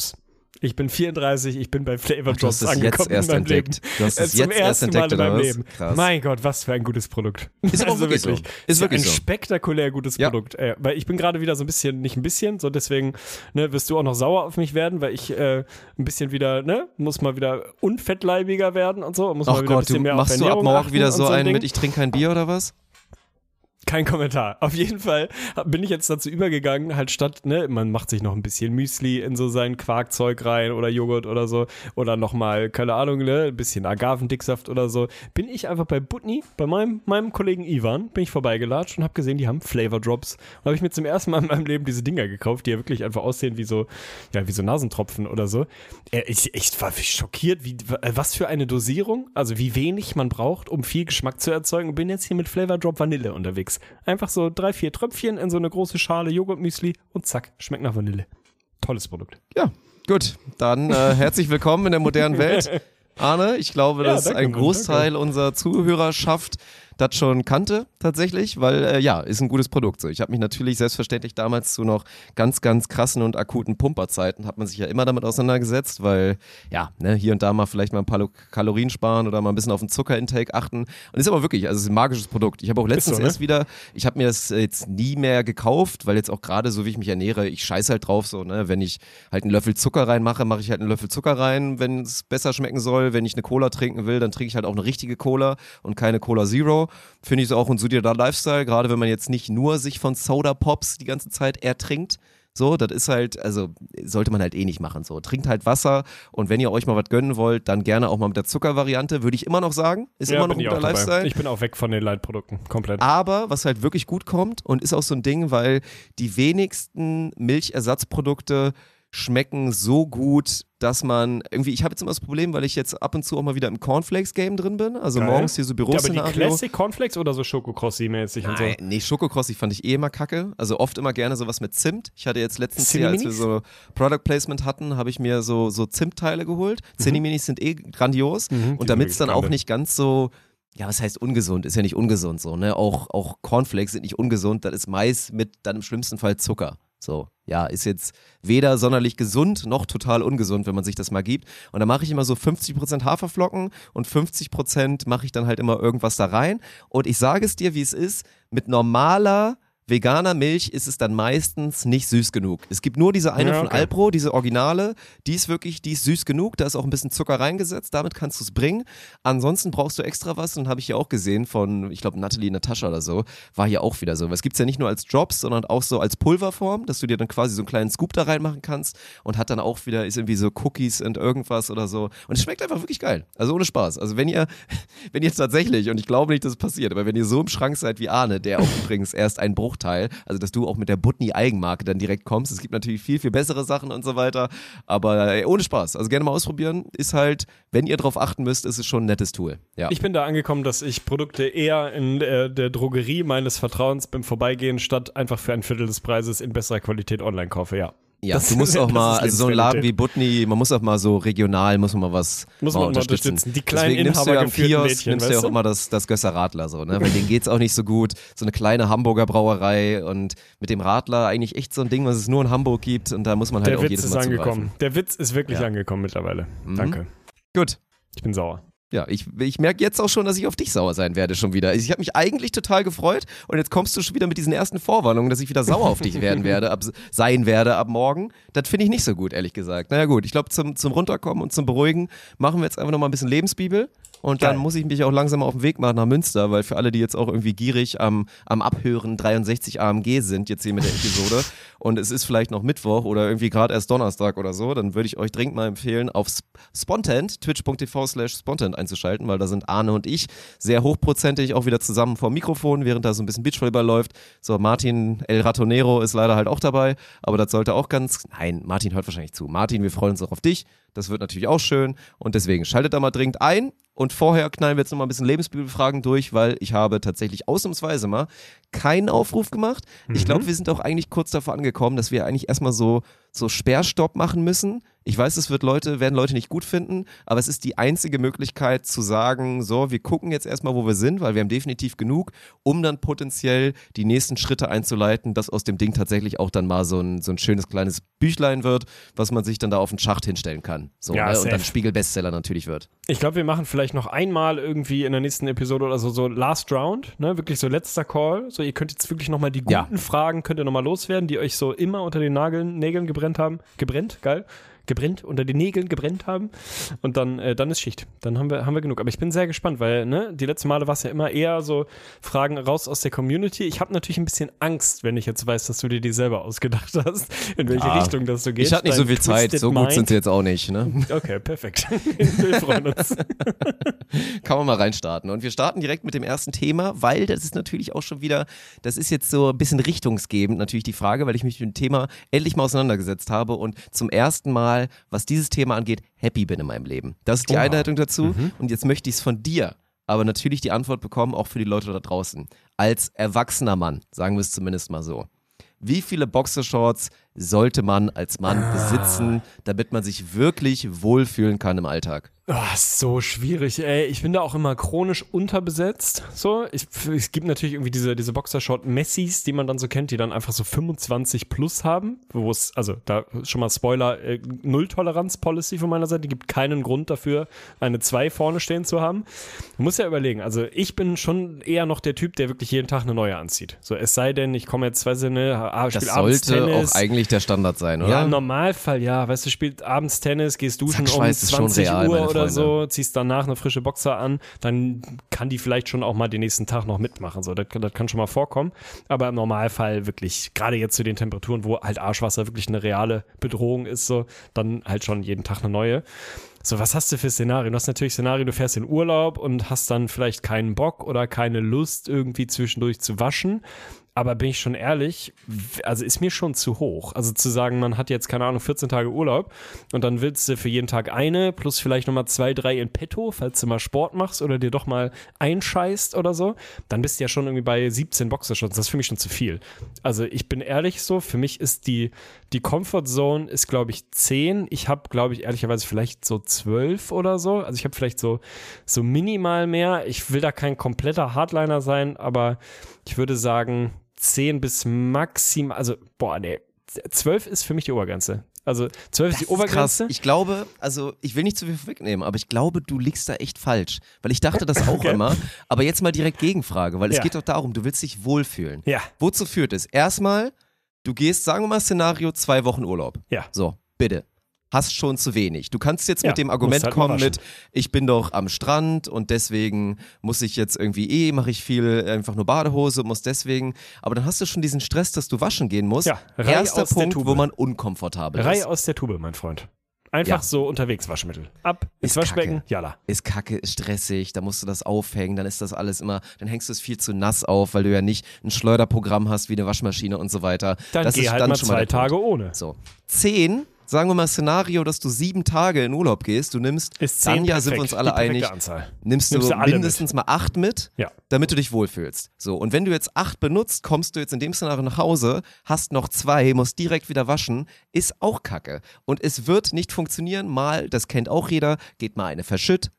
Ich bin 34, ich bin bei Flavor Drops angekommen jetzt erst in meinem entdeckt. Leben. Du hast Äh, es Zum jetzt erst ersten Mal entdeckt, in meinem? Leben. Krass. Mein Gott, was für ein gutes Produkt. Ist aber wirklich so. Ist wirklich ein so. spektakulär gutes Ja. Produkt. Äh, weil ich bin gerade wieder so ein bisschen, nicht ein bisschen, so deswegen ne, wirst du auch noch sauer auf mich werden, weil ich äh, ein bisschen wieder, ne, muss mal wieder unfettleibiger werden und so. Muss mal Ach wieder ein Gott, du bisschen mehr auf machst du ab morgen wieder so ein einen mit, ich trinke kein Bier oder was? Kein Kommentar. Auf jeden Fall hab- bin ich jetzt dazu übergegangen, halt statt, ne, man macht sich noch ein bisschen Müsli in so sein Quarkzeug rein oder Joghurt oder so oder nochmal, keine Ahnung, ne, ein bisschen Agavendicksaft oder so, bin ich einfach bei Butni, bei meinem, meinem Kollegen Ivan, bin ich vorbeigelatscht und habe gesehen, die haben Flavor Drops. Und habe ich mir zum ersten Mal in meinem Leben diese Dinger gekauft, die ja wirklich einfach aussehen wie so, ja, wie so Nasentropfen oder so. Ich, ich war schockiert, wie, äh, was für eine Dosierung, also wie wenig man braucht, um viel Geschmack zu erzeugen und bin jetzt hier mit Flavor Drop Vanille unterwegs. Einfach so drei, vier Tröpfchen in so eine große Schale Joghurtmüsli und zack, schmeckt nach Vanille. Tolles Produkt. Ja, gut. Dann äh, herzlich willkommen in der modernen Welt. Arne, ich glaube, Ja, dass danke, ein Großteil unserer Zuhörerschaft das schon kannte tatsächlich, weil äh, ja, ist ein gutes Produkt. So, ich habe mich natürlich selbstverständlich damals zu noch ganz, ganz krassen und akuten Pumperzeiten hat man sich ja immer damit auseinandergesetzt, weil ja, ne, hier und da mal vielleicht mal ein paar Kalorien sparen oder mal ein bisschen auf den Zuckerintake achten. Und ist aber wirklich, also es ist ein magisches Produkt. Ich habe auch letztens so, ne? erst wieder, ich habe mir das jetzt nie mehr gekauft, weil jetzt auch gerade so wie ich mich ernähre, ich scheiße halt drauf so, ne, wenn ich halt einen Löffel Zucker reinmache, mache ich halt einen Löffel Zucker rein, wenn es besser schmecken soll. Wenn ich eine Cola trinken will, dann trinke ich halt auch eine richtige Cola und keine Cola Zero. Finde ich so auch ein solider Lifestyle, gerade wenn man jetzt nicht nur sich von Soda Pops die ganze Zeit ertrinkt. So, das ist halt, also sollte man halt eh nicht machen. So, trinkt halt Wasser und wenn ihr euch mal was gönnen wollt, dann gerne auch mal mit der Zuckervariante, würde ich immer noch sagen. Ist ja, immer noch ein guter Lifestyle. Ich bin auch weg von den Leitprodukten, komplett. Aber was halt wirklich gut kommt und ist auch so ein Ding, weil die wenigsten Milchersatzprodukte schmecken so gut, dass man irgendwie, ich habe jetzt immer das Problem, weil ich jetzt ab und zu auch mal wieder im Cornflakes-Game drin bin, also Geil. morgens hier so Büros ja, aber die Classic Cornflakes oder so Schokocrossi-mäßig und so? Nee, Schokocrossi fand ich eh immer kacke, also oft immer gerne sowas mit Zimt. Ich hatte jetzt letztens hier, als wir so Product Placement hatten, habe ich mir so, so Zimtteile geholt. Mhm. Cinni-Minis sind eh grandios mhm, und damit es dann auch nicht ganz so ja, was heißt ungesund? Ist ja nicht ungesund so, ne? Auch, auch Cornflakes sind nicht ungesund, das ist Mais mit dann im schlimmsten Fall Zucker. So, ja, ist jetzt weder sonderlich gesund noch total ungesund, wenn man sich das mal gibt. Und da mache ich immer so 50% Haferflocken und 50% mache ich dann halt immer irgendwas da rein. Und ich sage es dir, wie es ist, mit normaler veganer Milch ist es dann meistens nicht süß genug. Es gibt nur diese eine ja, okay. von Alpro, diese Originale, die ist wirklich, die ist süß genug, da ist auch ein bisschen Zucker reingesetzt, damit kannst du es bringen. Ansonsten brauchst du extra was und habe ich ja auch gesehen von, ich glaube, Natalie Natascha oder so, war hier auch wieder so. Es gibt es ja nicht nur als Drops, sondern auch so als Pulverform, dass du dir dann quasi so einen kleinen Scoop da reinmachen kannst und hat dann auch wieder, ist irgendwie so Cookies und irgendwas oder so. Und es schmeckt einfach wirklich geil. Also ohne Spaß. Also wenn ihr, wenn ihr tatsächlich, und ich glaube nicht, dass es passiert, aber wenn ihr so im Schrank seid wie Arne, der auch übrigens erst ein Bruch Bruchteil. Also, dass du auch mit der Butni-Eigenmarke dann direkt kommst. Es gibt natürlich viel, viel bessere Sachen und so weiter. Aber ey, ohne Spaß. Also gerne mal ausprobieren. Ist halt, wenn ihr drauf achten müsst, ist es schon ein nettes Tool. Ja. Ich bin da angekommen, dass ich Produkte eher in der, der Drogerie meines Vertrauens beim Vorbeigehen statt einfach für ein Viertel des Preises in besserer Qualität online kaufe, ja. Ja, das, du musst auch mal, also so ein Laden wie Butni, man muss auch mal so regional, muss man mal was muss man mal unterstützen. unterstützen. Die kleinen Deswegen nimmst du ja Kiosk, Mädchen, nimmst du ja auch immer das, das Gösser Radler so, ne? Weil denen geht's auch nicht so gut. So eine kleine Hamburger Brauerei und mit dem Radler eigentlich echt so ein Ding, was es nur in Hamburg gibt und da muss man halt Der auch Witz jedes ist Mal angekommen. zugreifen. Der Witz ist wirklich Ja. angekommen mittlerweile. Mhm. Danke. Gut. Ich bin sauer. Ja, ich, ich merke jetzt auch schon, dass ich auf dich sauer sein werde schon wieder. Ich habe mich eigentlich total gefreut und jetzt kommst du schon wieder mit diesen ersten Vorwarnungen, dass ich wieder sauer auf dich werden werde, ab, sein werde ab morgen. Das finde ich nicht so gut, ehrlich gesagt. Naja gut, ich glaube zum, zum Runterkommen und zum Beruhigen machen wir jetzt einfach nochmal ein bisschen Lebensbibel. Und dann Geil. muss ich mich auch langsam auf den Weg machen nach Münster, weil für alle, die jetzt auch irgendwie gierig am, am Abhören 63 AMG sind, jetzt hier mit der Episode, und es ist vielleicht noch Mittwoch oder irgendwie gerade erst Donnerstag oder so, dann würde ich euch dringend mal empfehlen, auf Sp- Spontent, twitch.tv slash Spontent einzuschalten, weil da sind Arne und ich sehr hochprozentig auch wieder zusammen vor Mikrofon, während da so ein bisschen Beachvolleyball läuft. So, Martin El Ratonero ist leider halt auch dabei, aber das sollte auch ganz, nein, Martin hört wahrscheinlich zu. Martin, wir freuen uns auch auf dich. Das wird natürlich auch schön und deswegen schaltet da mal dringend ein. Und vorher knallen wir jetzt noch mal ein bisschen Lebensbibelfragen durch, weil ich habe tatsächlich ausnahmsweise mal keinen Aufruf gemacht. Ich glaube, wir sind auch eigentlich kurz davor angekommen, dass wir eigentlich erstmal so, so Sperrstopp machen müssen. Ich weiß, es wird Leute, werden Leute nicht gut finden, aber es ist die einzige Möglichkeit zu sagen, so, wir gucken jetzt erstmal, wo wir sind, weil wir haben definitiv genug, um dann potenziell die nächsten Schritte einzuleiten, dass aus dem Ding tatsächlich auch dann mal so ein, so ein schönes kleines Büchlein wird, was man sich dann da auf den Schacht hinstellen kann. So, Ja, ne? Und dann Spiegel-Bestseller natürlich wird. Ich glaube, wir machen vielleicht noch einmal irgendwie in der nächsten Episode oder so, so Last Round, ne? Wirklich so letzter Call. So, ihr könnt jetzt wirklich nochmal die guten Ja. Fragen, könnt ihr nochmal loswerden, die euch so immer unter den Nageln, Nägeln gebrennt haben. Gebrennt, geil. Gebrennt, unter den Nägeln gebrennt haben. Und dann, äh, dann ist Schicht. Dann haben wir, haben wir genug. Aber ich bin sehr gespannt, weil, ne, die letzten Male war es ja immer eher so Fragen raus aus der Community. Ich habe natürlich ein bisschen Angst, wenn ich jetzt weiß, dass du dir die selber ausgedacht hast, in welche Ja. Richtung das so geht. Ich hatte nicht so Dein viel Zeit, so gut Mind. sind sie jetzt auch nicht. Ne? Okay, perfekt. wir freuen uns. Kann man mal reinstarten. Und wir starten direkt mit dem ersten Thema, weil das ist natürlich auch schon wieder, das ist jetzt so ein bisschen richtungsgebend natürlich die Frage, weil ich mich mit dem Thema endlich mal auseinandergesetzt habe und zum ersten Mal, was dieses Thema angeht, happy bin in meinem Leben. Das ist die Oha. Einleitung dazu. Und jetzt möchte ich es von dir, aber natürlich die Antwort bekommen, auch für die Leute da draußen. Als erwachsener Mann, sagen wir es zumindest mal so. Wie viele Boxershorts sollte man als Mann Ah. besitzen, damit man sich wirklich wohlfühlen kann im Alltag? Oh, so schwierig, ey. Ich bin da auch immer chronisch unterbesetzt. So, ich, es gibt natürlich irgendwie diese, diese Boxershort-Messis, die man dann so kennt, die dann einfach so 25 plus haben, wo es, also da schon mal Spoiler, äh, Null-Toleranz-Policy von meiner Seite, gibt keinen Grund dafür, eine 2 vorne stehen zu haben. Du musst ja überlegen, also ich bin schon eher noch der Typ, der wirklich jeden Tag eine neue anzieht. So, es sei denn, ich komme jetzt, weiß ich nicht, ah, spiele abends sollte Tennis. auch eigentlich der Standard sein, oder? Ja, im Normalfall, ja. Weißt du, spielst abends Tennis, gehst duschen um Sackschweiß ist schon 20 real, Uhr oder so, ziehst danach eine frische Boxer an, dann kann die vielleicht schon auch mal den nächsten Tag noch mitmachen. So, das, kann- das kann schon mal vorkommen. Aber im Normalfall wirklich, gerade jetzt zu den Temperaturen, wo halt Arschwasser wirklich eine reale Bedrohung ist, so, dann halt schon jeden Tag eine neue. So, was hast du für Szenarien? Du hast natürlich Szenario, du fährst in Urlaub und hast dann vielleicht keinen Bock oder keine Lust, irgendwie zwischendurch zu waschen. Aber bin ich schon ehrlich, also ist mir schon zu hoch. Also zu sagen, man hat jetzt, keine Ahnung, 14 Tage Urlaub und dann willst du für jeden Tag eine plus vielleicht nochmal zwei, drei in petto, falls du mal Sport machst oder dir doch mal einscheißt oder so, dann bist du ja schon irgendwie bei 17 Boxershorts. Das ist für mich schon zu viel. Also ich bin ehrlich so, für mich ist die, die Comfort Zone ist, glaube ich, 10. Ich habe, glaube ich, ehrlicherweise vielleicht so 12 oder so. Also ich habe vielleicht so, so minimal mehr. Ich will da kein kompletter Hardliner sein, aber ich würde sagen 10 bis maximal, also boah, nee, 12 ist für mich die Obergrenze. Also 12 ist die Das ist krass. Obergrenze. Ich glaube, also ich will nicht zu viel vorwegnehmen, aber ich glaube, du liegst da echt falsch. Weil ich dachte das auch Okay. immer. Aber jetzt mal direkt Gegenfrage, weil es Ja. geht doch darum, du willst dich wohlfühlen. Ja. Wozu führt es? Erstmal, du gehst, sagen wir mal, Szenario, zwei Wochen Urlaub. Ja. So, bitte. Hast schon zu wenig. Du kannst jetzt Ja, mit dem Argument halt kommen mit, ich bin doch am Strand und deswegen muss ich jetzt irgendwie eh, mache ich viel, einfach nur Badehose, muss deswegen. Aber dann hast du schon diesen Stress, dass du waschen gehen musst. Ja, Reihe Erster aus der Punkt, Tube. wo man unkomfortabel Reihe ist. aus der Tube, mein Freund. Einfach Ja. so unterwegs Waschmittel. Ab ins Ist Waschbecken, kacke. jalla. ist kacke, ist stressig, da musst du das aufhängen, dann ist das alles immer, dann hängst du es viel zu nass auf, weil du ja nicht ein Schleuderprogramm hast wie eine Waschmaschine und so weiter. Dann das geh ist halt dann mal schon zwei. Tage ohne. So. Zehn, sagen wir mal Szenario, dass du sieben Tage in Urlaub gehst, du nimmst, Ist zehn dann ja sind wir uns alle einig, Anzahl. nimmst du Nimmst du alle mindestens mal acht mit, Ja. damit du dich wohlfühlst. So, und wenn du jetzt acht benutzt, kommst du jetzt in dem Szenario nach Hause, hast noch zwei, musst direkt wieder waschen, ist auch kacke. Und es wird nicht funktionieren, mal, das kennt auch jeder, geht mal eine verschütt,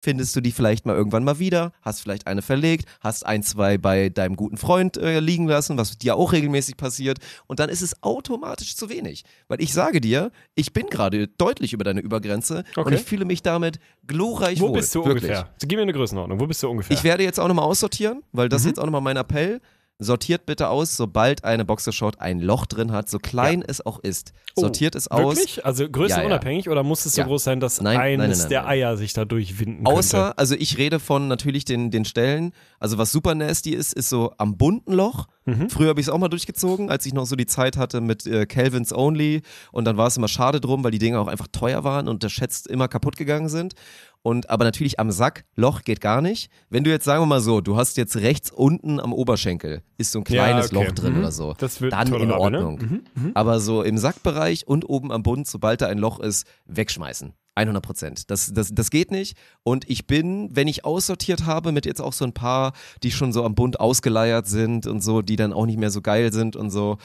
findest du die vielleicht mal irgendwann mal wieder, hast vielleicht eine verlegt, hast ein, zwei bei deinem guten Freund äh, liegen lassen, was dir auch regelmäßig passiert und dann ist es automatisch zu wenig. Weil ich sage dir, ich bin gerade deutlich über deine Übergrenze und Okay. ich fühle mich damit glorreich Wo wohl. bist du Wirklich. ungefähr? Gib mir eine Größenordnung. Wo bist du ungefähr? Ich werde jetzt auch nochmal aussortieren, weil Mhm. das ist jetzt auch nochmal mein Appell. Sortiert bitte aus, sobald eine Boxershort ein Loch drin hat, so klein es auch ist. Oh, Sortiert es aus. Wirklich? Also größenunabhängig oder muss es so Ja. groß sein, dass Nein, nein, eines nein, nein, der. Eier sich da durchwinden Außer, könnte? also ich rede von natürlich den, den Stellen, also was super nasty ist, ist so am bunten Loch. Mhm. Früher habe ich es auch mal durchgezogen, als ich noch so die Zeit hatte mit äh, Calvins Only und dann war es immer schade drum, weil die Dinge auch einfach teuer waren und unterschätzt immer kaputt gegangen sind. Und aber natürlich am Sack, Loch geht gar nicht. Wenn du jetzt, sagen wir mal so, du hast jetzt rechts unten am Oberschenkel, ist so ein Ja, kleines okay. Loch drin Mhm. oder so. Das wird dann in ne? Ordnung. Aber so im Sackbereich und oben am Bund, sobald da ein Loch ist, wegschmeißen. 100 Prozent. Das, das, das geht nicht. Und ich bin, wenn ich aussortiert habe, mit jetzt auch so ein paar, die schon so am Bund ausgeleiert sind und so, die dann auch nicht mehr so geil sind und so,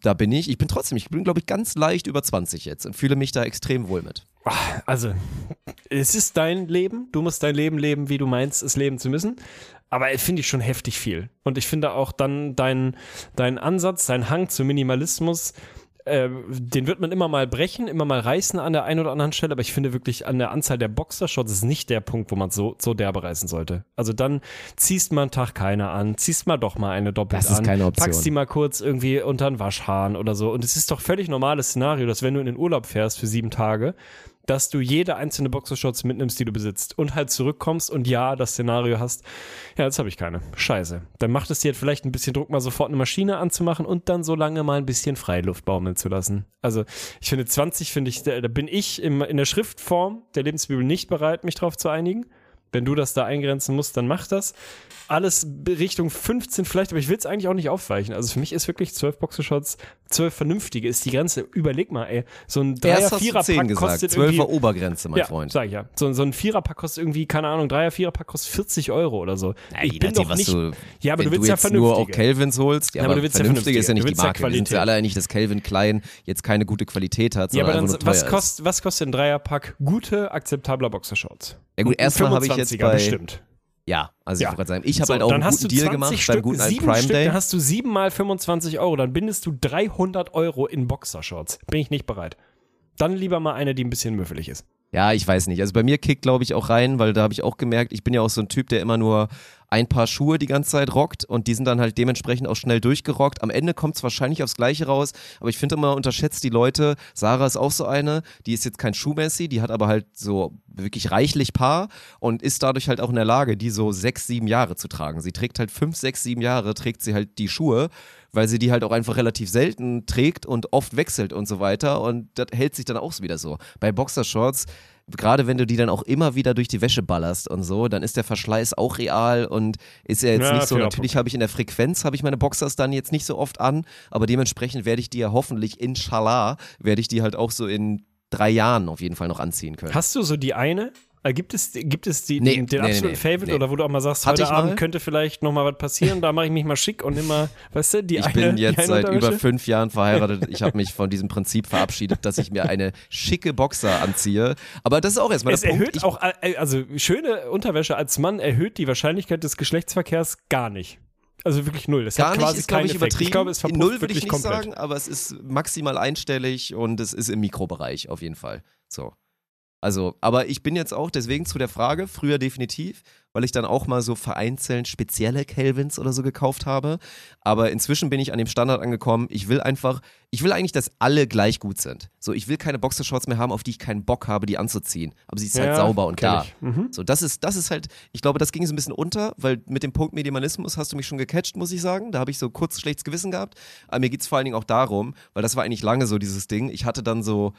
da bin ich. Ich bin trotzdem, ich bin, glaube ich, ganz leicht über 20 jetzt und fühle mich da extrem wohl mit. Also, es ist dein Leben. Du musst dein Leben leben, wie du meinst, es leben zu müssen. Aber finde ich schon heftig viel. Und ich finde auch dann dein, dein Ansatz, dein Hang zum Minimalismus, äh, den wird man immer mal brechen, immer mal reißen an der einen oder anderen Stelle, aber ich finde wirklich an der Anzahl der Boxershots ist nicht der Punkt, wo man so, so derbe reißen sollte. Also dann ziehst mal einen Tag keine an, ziehst mal doch mal eine doppelt Das ist an, keine Option. packst die mal kurz irgendwie unter den Waschhahn oder so. Und es ist doch völlig normales Szenario, dass wenn du in den Urlaub fährst für sieben Tage, dass du jede einzelne Boxershorts mitnimmst, die du besitzt und halt zurückkommst und ja, das Szenario hast, ja, jetzt habe ich keine. Scheiße. Dann macht es dir halt vielleicht ein bisschen Druck, mal sofort eine Maschine anzumachen und dann so lange mal ein bisschen Freiluft baumeln zu lassen. Also ich finde 20, finde ich, da, bin ich in der Schriftform der Lebensbibel nicht bereit, mich drauf zu einigen. Wenn du das da eingrenzen musst, dann mach das. Alles Richtung 15 vielleicht, aber ich will es eigentlich auch nicht aufweichen. Also für mich ist wirklich 12 Boxershorts, 12 vernünftige ist die Grenze. Überleg mal, ey, so ein Dreier, Erst hast du Vierer 10 Pack gesagt. kostet 12er irgendwie Obergrenze, mein ja, Freund. sag ich ja. So, so ein Viererpack kostet irgendwie, keine Ahnung, Dreier, Viererpack kostet 40 Euro oder so. Ja, ich bin doch nicht. du, ja, aber du willst jetzt ja nur auch vernünftige. Kelvins holst, ja, Ja, aber aber, du willst ja vernünftige ist ja nicht vernünftige. die Du willst ja Marke. Wir sind ja alle einig, dass Kelvin Klein jetzt keine gute Qualität hat, Ja, sondern aber dann, was, kost, was kostet ein Dreierpack gute, akzeptabler Boxershorts? Ja gut, erstmal habe ich jetzt 25er bei, bestimmt. ja, also Ja. ich wollte gerade sagen, ich habe So, halt auch einen guten du Deal 20 gemacht Stück, beim guten alten Prime Stück, Day. Dann hast du sieben mal 25 Euro, dann bindest du 300 Euro in Boxershorts. Bin ich nicht bereit. Dann lieber mal eine, die ein bisschen müffelig ist. Ja, ich weiß nicht. Also bei mir kickt, glaube ich, auch rein, weil da habe ich auch gemerkt, ich bin ja auch so ein Typ, der immer nur ein paar Schuhe die ganze Zeit rockt und die sind dann halt dementsprechend auch schnell durchgerockt. Am Ende kommt es wahrscheinlich aufs Gleiche raus, aber ich finde immer, unterschätzt die Leute. Sarah ist auch so eine, die ist jetzt kein Schuhmessi, die hat aber halt so wirklich reichlich Paar und ist dadurch halt auch in der Lage, die so sechs, sieben Jahre zu tragen. Sie trägt halt fünf, sechs, sieben Jahre, trägt sie halt die Schuhe, weil sie die halt auch einfach relativ selten trägt und oft wechselt und so weiter und das hält sich dann auch wieder so. Bei Boxershorts gerade wenn du die dann auch immer wieder durch die Wäsche ballerst und so, dann ist der Verschleiß auch real und ist ja jetzt Ja, nicht so, natürlich habe ich in der Frequenz, habe ich meine Boxers dann jetzt nicht so oft an, aber dementsprechend werde ich die ja hoffentlich, inshallah, werde ich die halt auch so in drei Jahren auf jeden Fall noch anziehen können. Hast du so die eine? Äh, Gibt es, gibt es die, Nee, den, den nee, absoluten nee, Favorite oder wo du auch mal sagst, Hatte heute Abend mal. könnte vielleicht noch mal was passieren, da mache ich mich mal schick und immer, weißt du, die ich eine bin jetzt seit über fünf Jahren verheiratet. Ich habe mich von diesem Prinzip verabschiedet, dass ich mir eine schicke Boxer anziehe. Aber das ist auch erstmal Es der Punkt. erhöht Ich, auch, äh, also schöne Unterwäsche als Mann erhöht die Wahrscheinlichkeit des Geschlechtsverkehrs gar nicht. Also wirklich null. Das Gar hat nicht quasi ist, glaube keinen ich, Effekt. übertrieben. Ich glaube, es verpufft Null würde wirklich ich nicht komplett. sagen, aber es ist maximal einstellig und es ist im Mikrobereich auf jeden Fall. So. Also, aber ich bin jetzt auch deswegen zu der Frage, früher definitiv, weil ich dann auch mal so vereinzelt spezielle Kelvins oder so gekauft habe. Aber inzwischen bin ich an dem Standard angekommen, ich will einfach, ich will eigentlich, dass alle gleich gut sind. So, ich will keine Boxershorts mehr haben, auf die ich keinen Bock habe, die anzuziehen. Aber sie ist halt Ja, sauber und da. Mhm. So, das ist, das ist halt, ich glaube, das ging so ein bisschen unter, weil mit dem Punkt Minimalismus hast du mich schon gecatcht, muss ich sagen. Da habe ich so kurz schlechtes Gewissen gehabt. Aber mir geht es vor allen Dingen auch darum, weil das war eigentlich lange so dieses Ding. Ich hatte dann so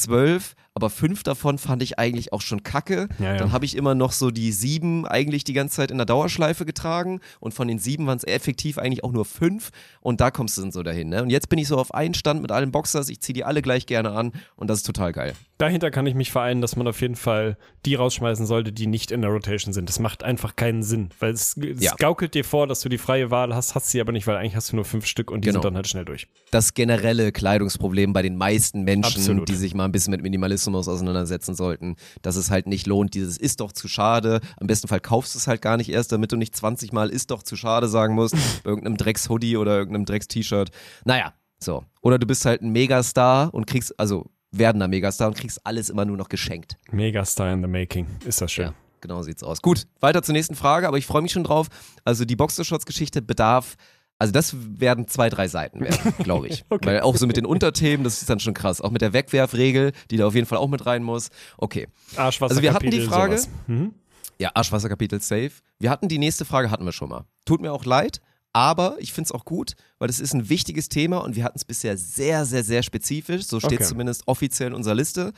zwölf, aber fünf davon fand ich eigentlich auch schon kacke. Ja, ja. Dann habe ich immer noch so die sieben eigentlich die ganze Zeit in der Dauerschleife getragen und von den sieben waren es effektiv eigentlich auch nur fünf und da kommst du dann so dahin. Ne? Und jetzt bin ich so auf einen Stand mit allen Boxers, ich ziehe die alle gleich gerne an und das ist total geil. Dahinter kann ich mich vereinen, dass man auf jeden Fall die rausschmeißen sollte, die nicht in der Rotation sind. Das macht einfach keinen Sinn, weil es, es Ja. gaukelt dir vor, dass du die freie Wahl hast, hast sie aber nicht, weil eigentlich hast du nur fünf Stück und die Genau. sind dann halt schnell durch. das generelle Kleidungsproblem bei den meisten Menschen, Absolut. die sich mal ein bisschen mit Minimalismus auseinandersetzen sollten, dass es halt nicht lohnt, dieses ist doch zu schade. Am besten Fall kaufst du es halt gar nicht erst, damit du nicht 20 Mal ist doch zu schade sagen musst, bei irgendeinem Drecks-Hoodie oder irgendeinem Drecks-T-Shirt. Naja, so. Oder du bist halt ein Megastar und kriegst, also werdender Megastar und kriegst alles immer nur noch geschenkt. Megastar in the making. Ist das schön. Ja, genau sieht's aus. Gut, weiter zur nächsten Frage, aber ich freue mich schon drauf. Also die Boxershorts-Geschichte bedarf, also das werden zwei, drei Seiten werden, glaube ich. Okay. Weil auch so mit den Unterthemen, das ist dann schon krass. Auch mit der Wegwerfregel, die da auf jeden Fall auch mit rein muss. Okay. Arschwasser Also wir hatten die Frage-. Mhm. Ja, Arschwasserkapitel safe. Wir hatten die nächste Frage, hatten wir schon mal. Tut mir auch leid, aber ich finde es auch gut, weil das ist ein wichtiges Thema und wir hatten es bisher sehr, sehr, sehr spezifisch. So steht Okay. zumindest offiziell in unserer Liste.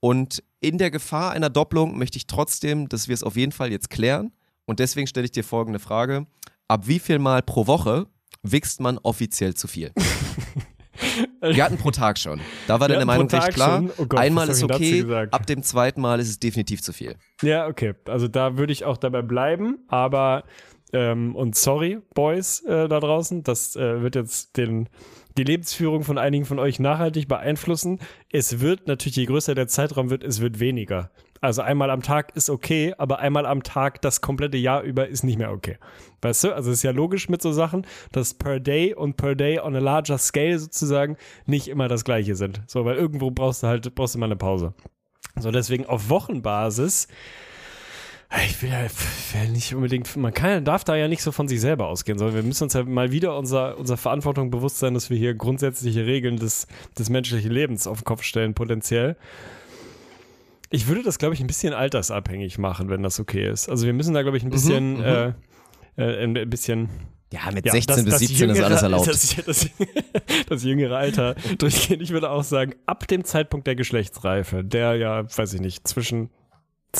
Und in der Gefahr einer Doppelung möchte ich trotzdem, dass wir es auf jeden Fall jetzt klären. Und deswegen stelle ich dir folgende Frage. Ab wie viel Mal pro Woche wichst man offiziell zu viel? Wir hatten pro Tag schon. Da war deine Meinung recht klar. Oh Gott, Einmal ist okay, ab dem zweiten Mal ist es definitiv zu viel. Ja, okay. Also da würde ich auch dabei bleiben, aber ähm, und sorry, Boys äh, da draußen, das äh, wird jetzt den, die Lebensführung von einigen von euch nachhaltig beeinflussen. Es wird natürlich, je größer der Zeitraum wird, es wird weniger. Also einmal am Tag ist okay, aber einmal am Tag das komplette Jahr über ist nicht mehr okay. Weißt du? Also es ist ja logisch mit so Sachen, dass per day und per day on a larger scale sozusagen nicht immer das gleiche sind. So, weil irgendwo brauchst du halt, brauchst du mal eine Pause. So, deswegen auf Wochenbasis ich will ja will nicht unbedingt, man kann, darf da ja nicht so von sich selber ausgehen, sondern wir müssen uns ja mal wieder unserer, Verantwortung bewusst sein, dass wir hier grundsätzliche Regeln des, des menschlichen Lebens auf den Kopf stellen, potenziell. Ich würde das, glaube ich, ein bisschen altersabhängig machen, wenn das okay ist. Also wir müssen da, glaube ich, ein bisschen, mhm. Äh, äh, ein bisschen Ja, mit ja, 16 bis 17 ist jüngere- alles erlaubt. Das, das, das jüngere Alter durchgehen. Ich würde auch sagen, ab dem Zeitpunkt der Geschlechtsreife, der ja, weiß ich nicht, zwischen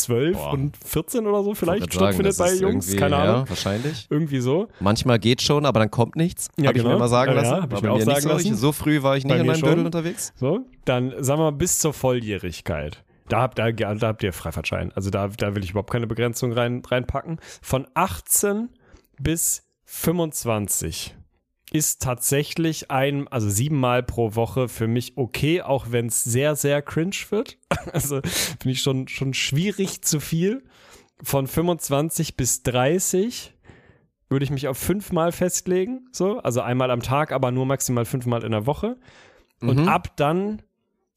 12 Boah. und 14 oder so vielleicht stattfindet bei Jungs. Keine ja, Ahnung. Wahrscheinlich. Irgendwie so. Manchmal geht schon, aber dann kommt nichts. Ja, Habe ich genau. mir mal sagen Ja, lassen. ja, ich mir auch sagen so. Ich, lassen. so früh war ich nicht in meinem. Dödel unterwegs. So, dann sagen wir mal bis zur Volljährigkeit. Da habt, da, da habt ihr Freifahrtschein. Also da, da will ich überhaupt keine Begrenzung rein, reinpacken. Von 18 bis 25 ist tatsächlich ein, also siebenmal pro Woche für mich okay, auch wenn es sehr, sehr cringe wird. Also finde ich schon, schon schwierig zu viel. Von 25 bis 30 würde ich mich auf fünfmal festlegen, so, also einmal am Tag, aber nur maximal fünfmal in der Woche. Und Mhm. ab dann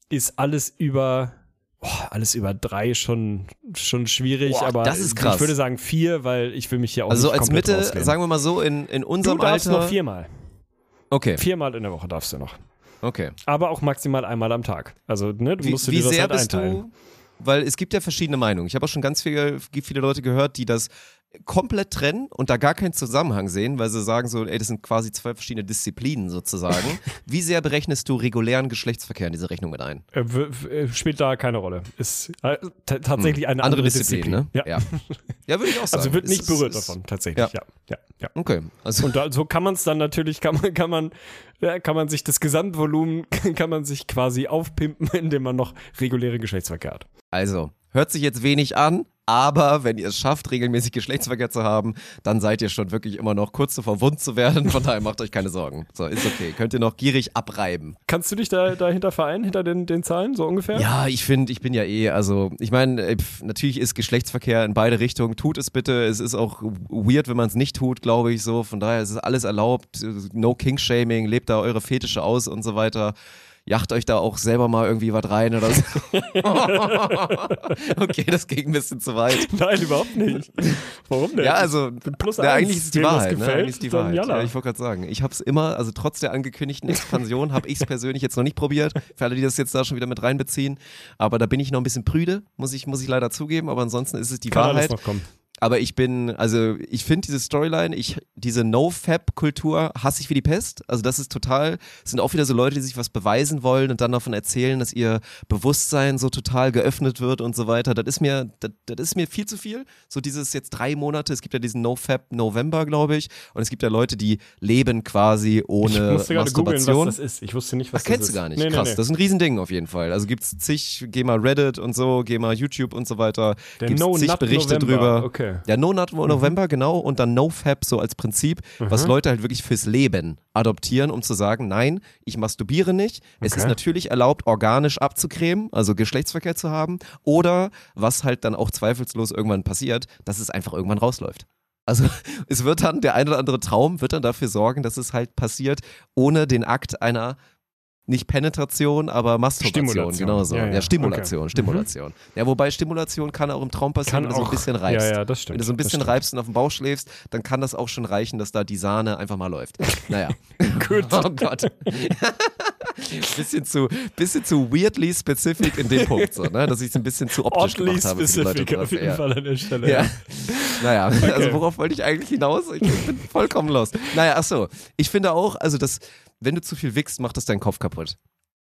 ist alles über, oh, alles über drei schon, schon schwierig, Boah, aber das ist krass. ich würde sagen vier, weil ich will mich hier auch Also nicht als komplett Mitte, rauslehnen. sagen wir mal so, in, in du unserem darfst Alter. noch viermal. Okay, Viermal in der Woche darfst du noch. okay. Aber auch maximal einmal am Tag. Also, ne, du Wie, musst du wie dir das sehr halt bist einteilen. du? Weil es gibt ja verschiedene Meinungen. Ich habe auch schon ganz viele, viele Leute gehört, die das komplett trennen und da gar keinen Zusammenhang sehen, weil sie sagen so, ey, das sind quasi zwei verschiedene Disziplinen sozusagen. Wie sehr berechnest du regulären Geschlechtsverkehr in diese Rechnung mit ein? Äh, äh, spielt da keine Rolle. Ist äh, tatsächlich eine andere, Disziplin. ne? Ja. ja. Ja, würde ich auch sagen. Also wird nicht ist- berührt es- davon, tatsächlich. Ja. Ja. Ja. Okay, also Und da, so kann man es dann natürlich, kann man, kann man, ja, kann man sich das Gesamtvolumen, kann man sich quasi aufpimpen, indem man noch reguläre Geschlechtsverkehr hat. Also, hört sich jetzt wenig an, aber wenn ihr es schafft, regelmäßig Geschlechtsverkehr zu haben, dann seid ihr schon wirklich immer noch kurz davor wund zu werden. Von daher macht euch keine Sorgen. So, ist okay. Könnt ihr noch gierig abreiben. Kannst du dich da dahinter vereinen, hinter den, den Zahlen, so ungefähr? Ja, ich finde, ich bin ja eh, also ich meine, äh, natürlich ist Geschlechtsverkehr in beide Richtungen. Tut es bitte. Es ist auch weird, wenn man es nicht tut, glaube ich so. Von daher ist es alles erlaubt. No King-Shaming, lebt da eure Fetische aus und so weiter. Jacht euch da auch selber mal irgendwie was rein oder so. okay, das ging ein bisschen zu weit. Nein, überhaupt nicht. Warum denn? Ja, also, Plus eins. eigentlich ist es die Wahrheit. Ne? gefällt, Eigentlich ist die Wahrheit. jalla. Ja, ich wollte gerade sagen, ich habe es immer, also trotz der angekündigten Expansion, habe ich es persönlich jetzt noch nicht probiert. Für alle, die das jetzt da schon wieder mit reinbeziehen. Aber da bin ich noch ein bisschen prüde, muss ich, muss ich leider zugeben. Aber ansonsten ist es die Kann alles Wahrheit. noch kommen. Aber ich bin, also ich finde diese Storyline, ich, diese No-Fab-Kultur hasse ich wie die Pest. Also das ist total, es sind auch wieder so Leute, die sich was beweisen wollen und dann davon erzählen, dass ihr Bewusstsein so total geöffnet wird und so weiter. Das ist mir, das, das ist mir viel zu viel. So dieses jetzt drei Monate, es gibt ja diesen No-Fab-November, glaube ich. Und es gibt ja Leute, die leben quasi Ich ohne musste gerade googeln, Masturbation. was das ist. Ich wusste nicht, was Ach, das kennst ist. du gar nicht. Nee, nee, Krass, nee. das ist ein Riesending auf jeden Fall. Also gibt's zig, geh mal Reddit und so, geh mal YouTube und so weiter. Der gibt's No zig Berichte November. drüber. Okay. Ja, No Nut November, genau. Und dann No Fab so als Prinzip, was Leute halt wirklich fürs Leben adoptieren, um zu sagen, nein, ich masturbiere nicht. Es Okay. ist natürlich erlaubt, organisch abzucremen, also Geschlechtsverkehr zu haben. Oder, was halt dann auch zweifelslos irgendwann passiert, dass es einfach irgendwann rausläuft. Also es wird dann, der ein oder andere Traum wird dann dafür sorgen, dass es halt passiert, ohne den Akt einer nicht Penetration, aber Masturbation, Stimulation. genau so. Ja, Ja, ja. Stimulation, Okay. Mhm. Stimulation. Ja, wobei Stimulation kann auch im Traum passieren, Kann wenn du so ein bisschen reibst. Ja, ja, das stimmt. Wenn du so ein bisschen reibst und auf dem Bauch schläfst, dann kann das auch schon reichen, dass da die Sahne einfach mal läuft. Naja. Gut. Oh Gott. bisschen, zu, bisschen zu weirdly specific in dem Punkt, so, ne? dass ich es ein bisschen zu optisch Oddly gemacht habe. specific auf jeden ja. Fall an der Stelle. Ja. Naja, also worauf wollte ich eigentlich hinaus? Ich bin vollkommen lost. Naja, ach so. Ich finde auch, also das, wenn du zu viel wickst, macht das deinen Kopf kaputt.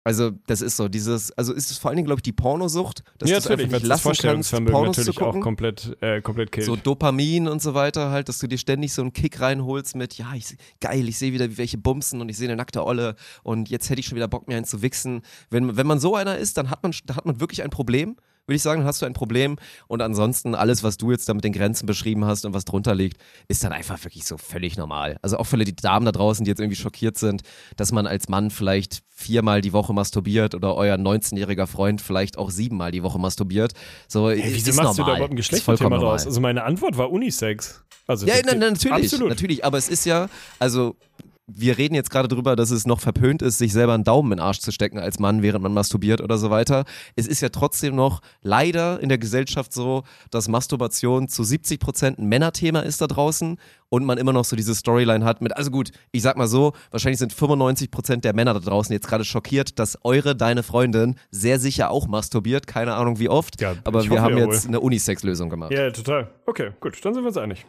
Also, das ist so, dieses, also ist es vor allen Dingen, glaube ich, die Pornosucht, dass ja, du es einfach nicht lassen kannst, Pornos zu natürlich auch gucken. komplett, äh, komplett killt. So Dopamin und so weiter halt, dass du dir ständig so einen Kick reinholst mit, ja, ich, geil, ich sehe wieder, wie welche bumsen und ich sehe eine nackte Olle und jetzt hätte ich schon wieder Bock, mir einen zu wichsen. Wenn, wenn man so einer ist, dann hat man, da hat man wirklich ein Problem, würde ich sagen, dann hast du ein Problem und ansonsten alles, was du jetzt da mit den Grenzen beschrieben hast und was drunter liegt, ist dann einfach wirklich so völlig normal. Also auch für die Damen da draußen, die jetzt irgendwie schockiert sind, dass man als Mann vielleicht viermal die Woche masturbiert oder euer 19-jähriger Freund vielleicht auch siebenmal die Woche masturbiert. So, Hey, wieso machst du da normal. überhaupt ein Geschlechterthema draus? normal. Also meine Antwort war Unisex. Also Ja, na, na, natürlich, Absolut. natürlich. Aber es ist ja, also wir reden jetzt gerade drüber, dass es noch verpönt ist, sich selber einen Daumen in den Arsch zu stecken als Mann, während man masturbiert oder so weiter. Es ist ja trotzdem noch leider in der Gesellschaft so, dass Masturbation zu 70 Prozent ein Männerthema ist da draußen und man immer noch so diese Storyline hat mit, also gut, ich sag mal so, wahrscheinlich sind 95 Prozent der Männer da draußen jetzt gerade schockiert, dass eure, deine Freundin sehr sicher auch masturbiert, keine Ahnung wie oft, Ja, aber wir haben ja jetzt wohl. eine Unisex-Lösung gemacht. Ja, total. Okay, gut, dann sind wir uns einig.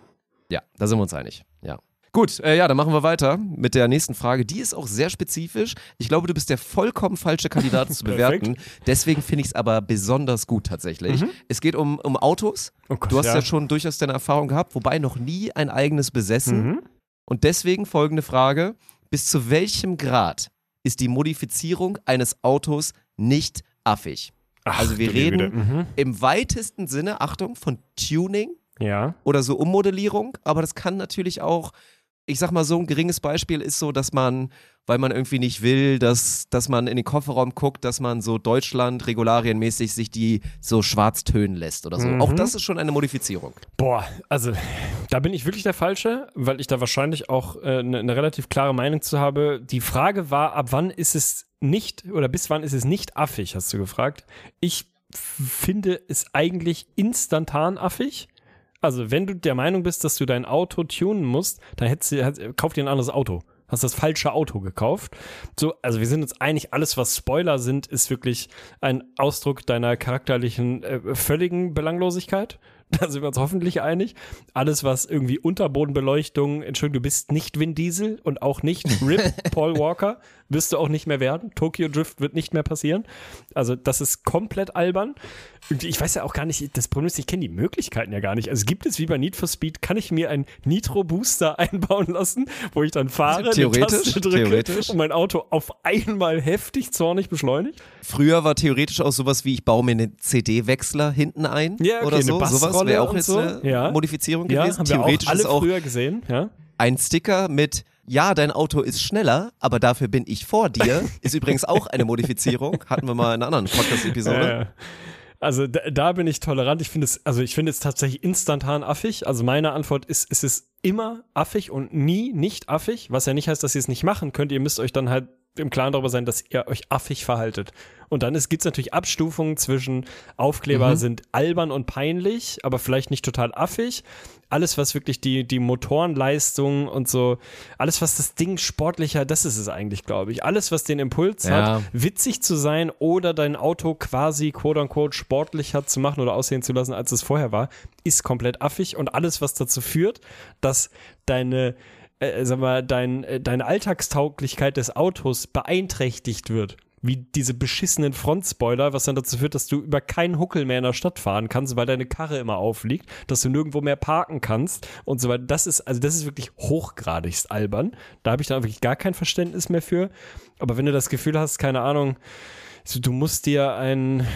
Ja, da sind wir uns einig. Ja. Gut, äh, ja, dann machen wir weiter mit der nächsten Frage. Die ist auch sehr spezifisch. Ich glaube, du bist der vollkommen falsche Kandidat zu bewerten. Deswegen finde ich es aber besonders gut tatsächlich. Es geht um, um Autos. Oh Gott, du hast ja. ja. schon durchaus deine Erfahrung gehabt, wobei noch nie ein eigenes besessen. Mhm. Und deswegen folgende Frage. Bis zu welchem Grad ist die Modifizierung eines Autos nicht affig? Ach, also wir reden. Mhm. im weitesten Sinne, Achtung, von Tuning Ja. oder so Ummodellierung, aber das kann natürlich auch, ich sag mal so ein geringes Beispiel ist so, dass man, weil man irgendwie nicht will, dass, dass man in den Kofferraum guckt, dass man so Deutschland regularienmäßig sich die so schwarz tönen lässt oder so. Mhm. Auch das ist schon eine Modifizierung. Boah, also da bin ich wirklich der Falsche, weil ich da wahrscheinlich auch eine äh, ne relativ klare Meinung zu habe. Die Frage war, ab wann ist es nicht oder bis wann ist es nicht affig, hast du gefragt. Ich finde es eigentlich instantan affig. Also wenn du der Meinung bist, dass du dein Auto tunen musst, dann hättest du, hätt- kauf dir ein anderes Auto. Hast das falsche Auto gekauft. So, also wir sind uns einig, alles was Spoiler sind, ist wirklich ein Ausdruck deiner charakterlichen äh, völligen Belanglosigkeit. Da sind wir uns hoffentlich einig. Alles, was irgendwie Unterbodenbeleuchtung, Entschuldigung, du bist nicht Vin Diesel und auch nicht Rip Paul Walker, wirst du auch nicht mehr werden. Tokyo Drift wird nicht mehr passieren. Also, das ist komplett albern. Ich weiß ja auch gar nicht, das Problem ist, ich kenne die Möglichkeiten ja gar nicht. Also, gibt es wie bei Need for Speed, kann ich mir einen Nitro-Booster einbauen lassen, wo ich dann fahre, Theoretisch, Taste drücke theoretisch. und mein Auto auf einmal heftig zornig beschleunigt? Früher war theoretisch auch sowas wie, ich baue mir einen CD-Wechsler hinten ein Ja, okay, oder eine so. Sowas wäre auch jetzt so. eine Ja. Modifizierung Ja, gewesen. haben wir Theoretisch auch alle ist auch früher gesehen, ja. ein Sticker mit ja, dein Auto ist schneller, aber dafür bin ich vor dir. Ist übrigens auch eine Modifizierung. Hatten wir mal in einer anderen Podcast-Episode. Ja. Also da, da bin ich tolerant. Ich finde es, also ich finde es tatsächlich instantan affig. Also meine Antwort ist, es ist immer affig und nie nicht affig, was ja nicht heißt, dass ihr es nicht machen könnt. Ihr müsst euch dann halt im Klaren darüber sein, dass ihr euch affig verhaltet. Und dann gibt es natürlich Abstufungen zwischen Aufkleber sind albern und peinlich, aber vielleicht nicht total affig. Alles, was wirklich die, die Motorenleistung und so, alles, was das Ding sportlicher, das ist es eigentlich, glaube ich. Alles, was den Impuls Ja. hat, witzig zu sein oder dein Auto quasi quote unquote sportlicher zu machen oder aussehen zu lassen, als es vorher war, ist komplett affig und alles, was dazu führt, dass deine äh, sag mal, dein, äh, deine Alltagstauglichkeit des Autos beeinträchtigt wird. Wie diese beschissenen Frontspoiler, was dann dazu führt, dass du über keinen Huckel mehr in der Stadt fahren kannst, weil deine Karre immer aufliegt, dass du nirgendwo mehr parken kannst und so weiter. Das ist, also das ist wirklich hochgradigst albern. Da habe ich dann wirklich gar kein Verständnis mehr für. Aber wenn du das Gefühl hast, keine Ahnung, du musst dir ein,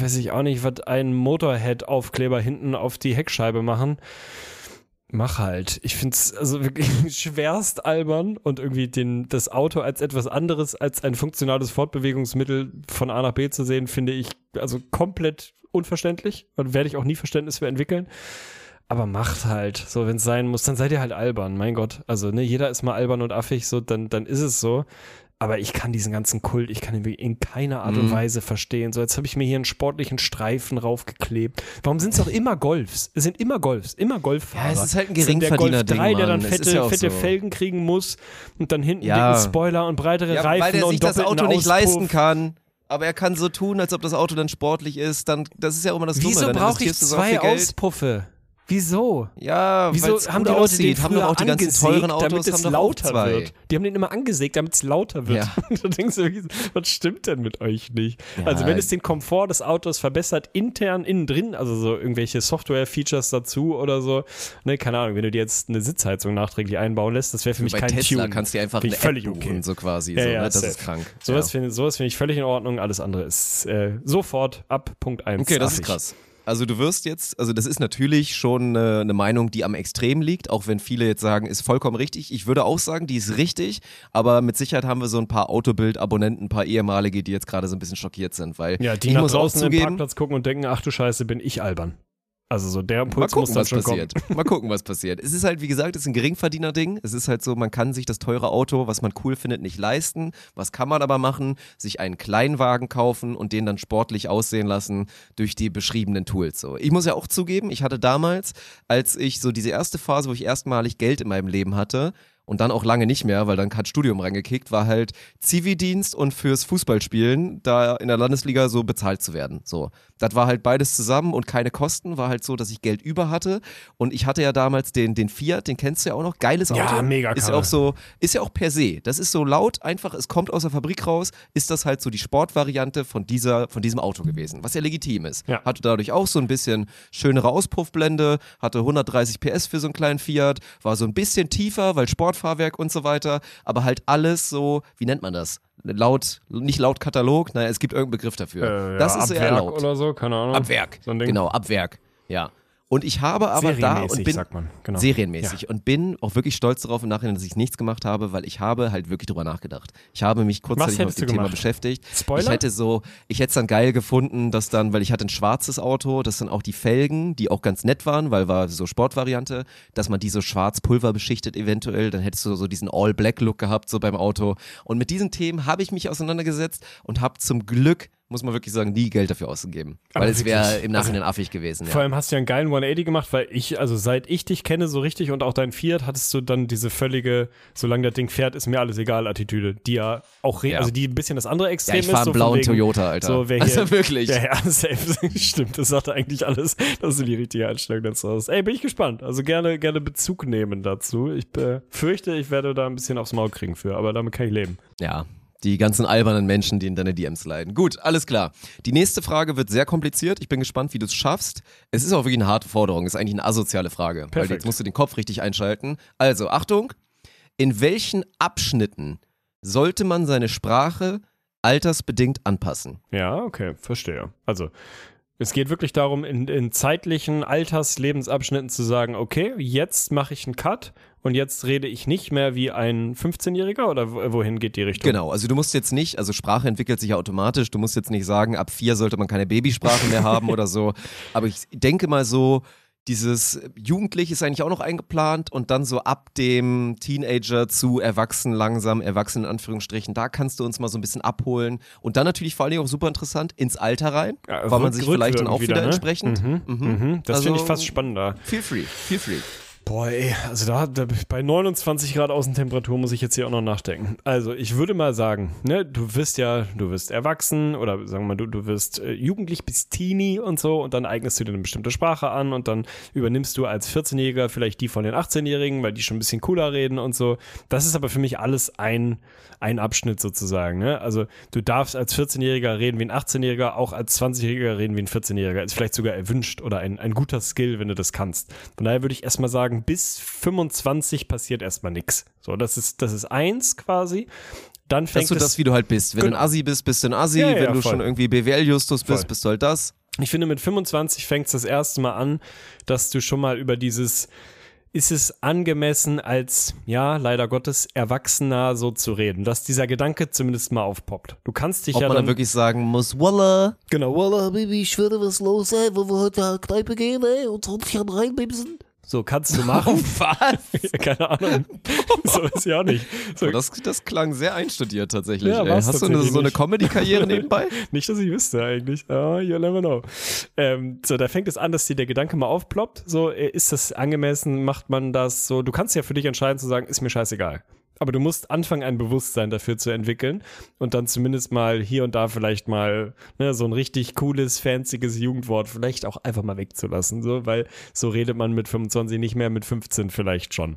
weiß ich auch nicht, was, einen Motorhead-Aufkleber hinten auf die Heckscheibe machen. Mach halt. Ich finde es also wirklich schwerst albern und irgendwie den, das Auto als etwas anderes als ein funktionales Fortbewegungsmittel von A nach B zu sehen, finde ich also komplett unverständlich und werde ich auch nie Verständnis für entwickeln. Aber macht halt. So, wenn es sein muss, dann seid ihr halt albern. Mein Gott. Also, ne, jeder ist mal albern und affig, so, dann, dann ist es so. Aber ich kann diesen ganzen Kult, ich kann ihn in keiner Art Mhm. und Weise verstehen. So, jetzt habe ich mir hier einen sportlichen Streifen raufgeklebt. Warum sind es auch immer Golfs? Es sind immer Golfs, immer Golffahrer. Ja, es ist halt ein sind der Golf Geringverdiener-Ding, 3, der dann fette, ja fette so. Felgen kriegen muss und dann hinten Ja. dicken Spoiler und breitere Ja, Reifen weil der und sich das Auto nicht Auspuff. leisten kann. Aber er kann so tun, als ob das Auto dann sportlich ist. Dann, das ist ja immer das Dumme. Wieso brauche ich zwei. Auspuffe? Wieso? Ja, Wieso haben die Leute aussieht. den haben doch auch die ganzen teuren Autos damit es lauter wird? Die haben den immer angesägt, damit es lauter wird. Ja. da denkst du, was stimmt denn mit euch nicht? Ja. Also wenn es den Komfort des Autos verbessert, intern, innen drin, also so irgendwelche Software-Features dazu oder so, ne, keine Ahnung, wenn du dir jetzt eine Sitzheizung nachträglich einbauen lässt, das wäre für mich Bei kein Tesla Tune. kannst du dir einfach eine völlig App buchen, okay. so quasi. Ja, so, ja, ne? Das safe. ist krank. Sowas ja. finde finde ich völlig in Ordnung, alles andere ist äh, sofort ab Punkt 1. Okay, das ist krass. Also du wirst jetzt, also das ist natürlich schon äh, eine Meinung, die am Extrem liegt, auch wenn viele jetzt sagen, ist vollkommen richtig. Ich würde auch sagen, die ist richtig, aber mit Sicherheit haben wir so ein paar Autobild-Abonnenten, ein paar ehemalige, die jetzt gerade so ein bisschen schockiert sind, weil Ja, die ich nach muss draußen zugeben, Parkplatz gucken und denken, ach du Scheiße, bin ich albern. Also so der Impuls muss gucken, dann was schon passiert. Mal gucken, was passiert. Es ist halt, wie gesagt, es ist ein Geringverdiener-Ding. Es ist halt so, man kann sich das teure Auto, was man cool findet, nicht leisten. Was kann man aber machen? Sich einen Kleinwagen kaufen und den dann sportlich aussehen lassen durch die beschriebenen Tools. So. Ich muss ja auch zugeben, ich hatte damals, als ich so diese erste Phase, wo ich erstmalig Geld in meinem Leben hatte und dann auch lange nicht mehr, weil dann hat Studium reingekickt, war halt Zivildienst und fürs Fußballspielen da in der Landesliga so bezahlt zu werden. So, das war halt beides zusammen und keine Kosten, war halt so, dass ich Geld über hatte und ich hatte ja damals den, den Fiat, den kennst du ja auch noch, geiles Auto. Ja, mega Ist ja auch so, ist ja auch per se, das ist so laut, einfach, es kommt aus der Fabrik raus, ist das halt so die Sportvariante von dieser, von diesem Auto gewesen, was ja legitim ist. Ja. Hatte dadurch auch so ein bisschen schönere Auspuffblende, hatte 130 PS für so einen kleinen Fiat, war so ein bisschen tiefer, weil Sportfahrwerk und so weiter, aber halt alles so, wie nennt man das? Laut, nicht laut Katalog, naja, es gibt irgendeinen Begriff dafür. Äh, das ja, ist sehr Abwerk laut. oder so, keine Ahnung. Ab Werk. So. Genau, ab Werk. Ja. Und ich habe aber da und bin. Genau. serienmäßig und bin auch wirklich stolz darauf im Nachhinein, dass ich nichts gemacht habe, weil ich habe halt wirklich drüber nachgedacht. Ich habe mich kurzzeitig mit dem Thema beschäftigt. Spoiler? Ich hätte so, ich hätte es dann geil gefunden, dass dann, weil ich hatte ein schwarzes Auto, dass dann auch die Felgen, die auch ganz nett waren, weil war so Sportvariante, dass man die so schwarz Pulver beschichtet eventuell, dann hättest du so diesen All-Black-Look gehabt so beim Auto. Und mit diesen Themen habe ich mich auseinandergesetzt und habe zum Glück muss man wirklich sagen, nie Geld dafür ausgegeben. Aber Weil es wäre im Nachhinein affig gewesen. Vor Ja. allem hast du ja einen geilen 180 gemacht, weil ich, also seit ich dich kenne so richtig und auch dein Fiat, hattest du dann diese völlige, solange das Ding fährt, ist mir alles egal Attitüde, die ja auch, Ja. also die ein bisschen das andere Ja, Extrem ich ist. fahre so blauen wegen, Toyota, Alter. So, wer hier, also wirklich. Ja, ja, safe. Stimmt, das sagt eigentlich alles. Das ist die richtige Einstellung dazu aus. Ey, bin ich gespannt. Also gerne, gerne Bezug nehmen dazu. Ich äh, fürchte, ich werde da ein bisschen aufs Maul kriegen für, aber damit kann ich leben. Ja, die ganzen albernen Menschen, die in deine DMs leiden. Gut, alles klar. Die nächste Frage wird sehr kompliziert. Ich bin gespannt, wie du es schaffst. Es ist auch wirklich eine harte Forderung. Es ist eigentlich eine asoziale Frage. Weil Perfekt. jetzt musst du den Kopf richtig einschalten. Also, Achtung. In welchen Abschnitten sollte man seine Sprache altersbedingt anpassen? Ja, okay, verstehe. Also, es geht wirklich darum, in, in zeitlichen Alterslebensabschnitten zu sagen, okay, jetzt mache ich einen Cut und jetzt rede ich nicht mehr wie ein 15-Jähriger oder wo- wohin geht die Richtung? Genau, also du musst jetzt nicht, also Sprache entwickelt sich ja automatisch, du musst jetzt nicht sagen, ab vier sollte man keine Babysprache mehr haben oder so. Aber ich denke mal so, dieses Jugendlich ist eigentlich auch noch eingeplant und dann so ab dem Teenager zu Erwachsen langsam, Erwachsen in Anführungsstrichen, da kannst du uns mal so ein bisschen abholen. Und dann natürlich vor allem auch super interessant, ins Alter rein, Ja, weil man sich vielleicht dann auch rückwirkend wieder, ne? entsprechend. Mhm, Mhm. mhm. Das Also- finde ich fast spannender. Feel free, feel free. Boah, ey, also da, da bei 29 Grad Außentemperatur muss ich jetzt hier auch noch nachdenken. Also ich würde mal sagen, ne, du wirst ja, du wirst erwachsen oder sagen wir mal, du, du wirst äh, jugendlich bis Teenie und so und dann eignest du dir eine bestimmte Sprache an und dann übernimmst du als 14-Jähriger vielleicht die von den 18-Jährigen, weil die schon ein bisschen cooler reden und so. Das ist aber für mich alles ein, ein Abschnitt sozusagen. Ne? Also du darfst als 14-Jähriger reden wie ein 18-Jähriger, auch als 20-Jähriger reden wie ein 14-Jähriger. Ist vielleicht sogar erwünscht oder ein, ein guter Skill, wenn du das kannst. Von daher würde ich erstmal sagen, bis 25 passiert erstmal nichts. So, das ist, das ist eins quasi. Dann so es, das, wie du halt bist. Wenn du Genau. ein Assi bist, bist du ein Assi. Ja, ja, Wenn du voll. schon irgendwie BWL-Justus bist, Voll. bist du halt das. ich finde, mit 25 fängt es das erste Mal an, dass du schon mal über dieses, ist es angemessen als, ja, leider Gottes, Erwachsener so zu reden, dass dieser Gedanke zumindest mal aufpoppt. Du kannst dich Ob ja man dann, dann wirklich sagen muss, Walla. genau, Wallah, Baby, ich schwöre, was los, ey, wo wir heute in die Kneipe gehen, ey, und 20 Jahre reinbimsen. So kannst du machen. Was? Keine Ahnung. so ist ja auch nicht. So, das, das klang sehr einstudiert tatsächlich. Ja, Hast du eine, so eine. Comedy-Karriere nebenbei? Nicht, dass ich wüsste eigentlich. Oh, you never know. Ähm, so, da fängt es an, dass dir der Gedanke mal aufploppt. So, äh, ist das angemessen? Macht man das so? Du kannst ja für dich entscheiden zu sagen, ist mir scheißegal. Aber du musst anfangen, ein Bewusstsein dafür zu entwickeln und dann zumindest mal hier und da vielleicht mal ne, so ein richtig cooles, fancyes Jugendwort vielleicht auch einfach mal wegzulassen. So, weil so redet man mit 25 nicht mehr, mit 15 vielleicht schon.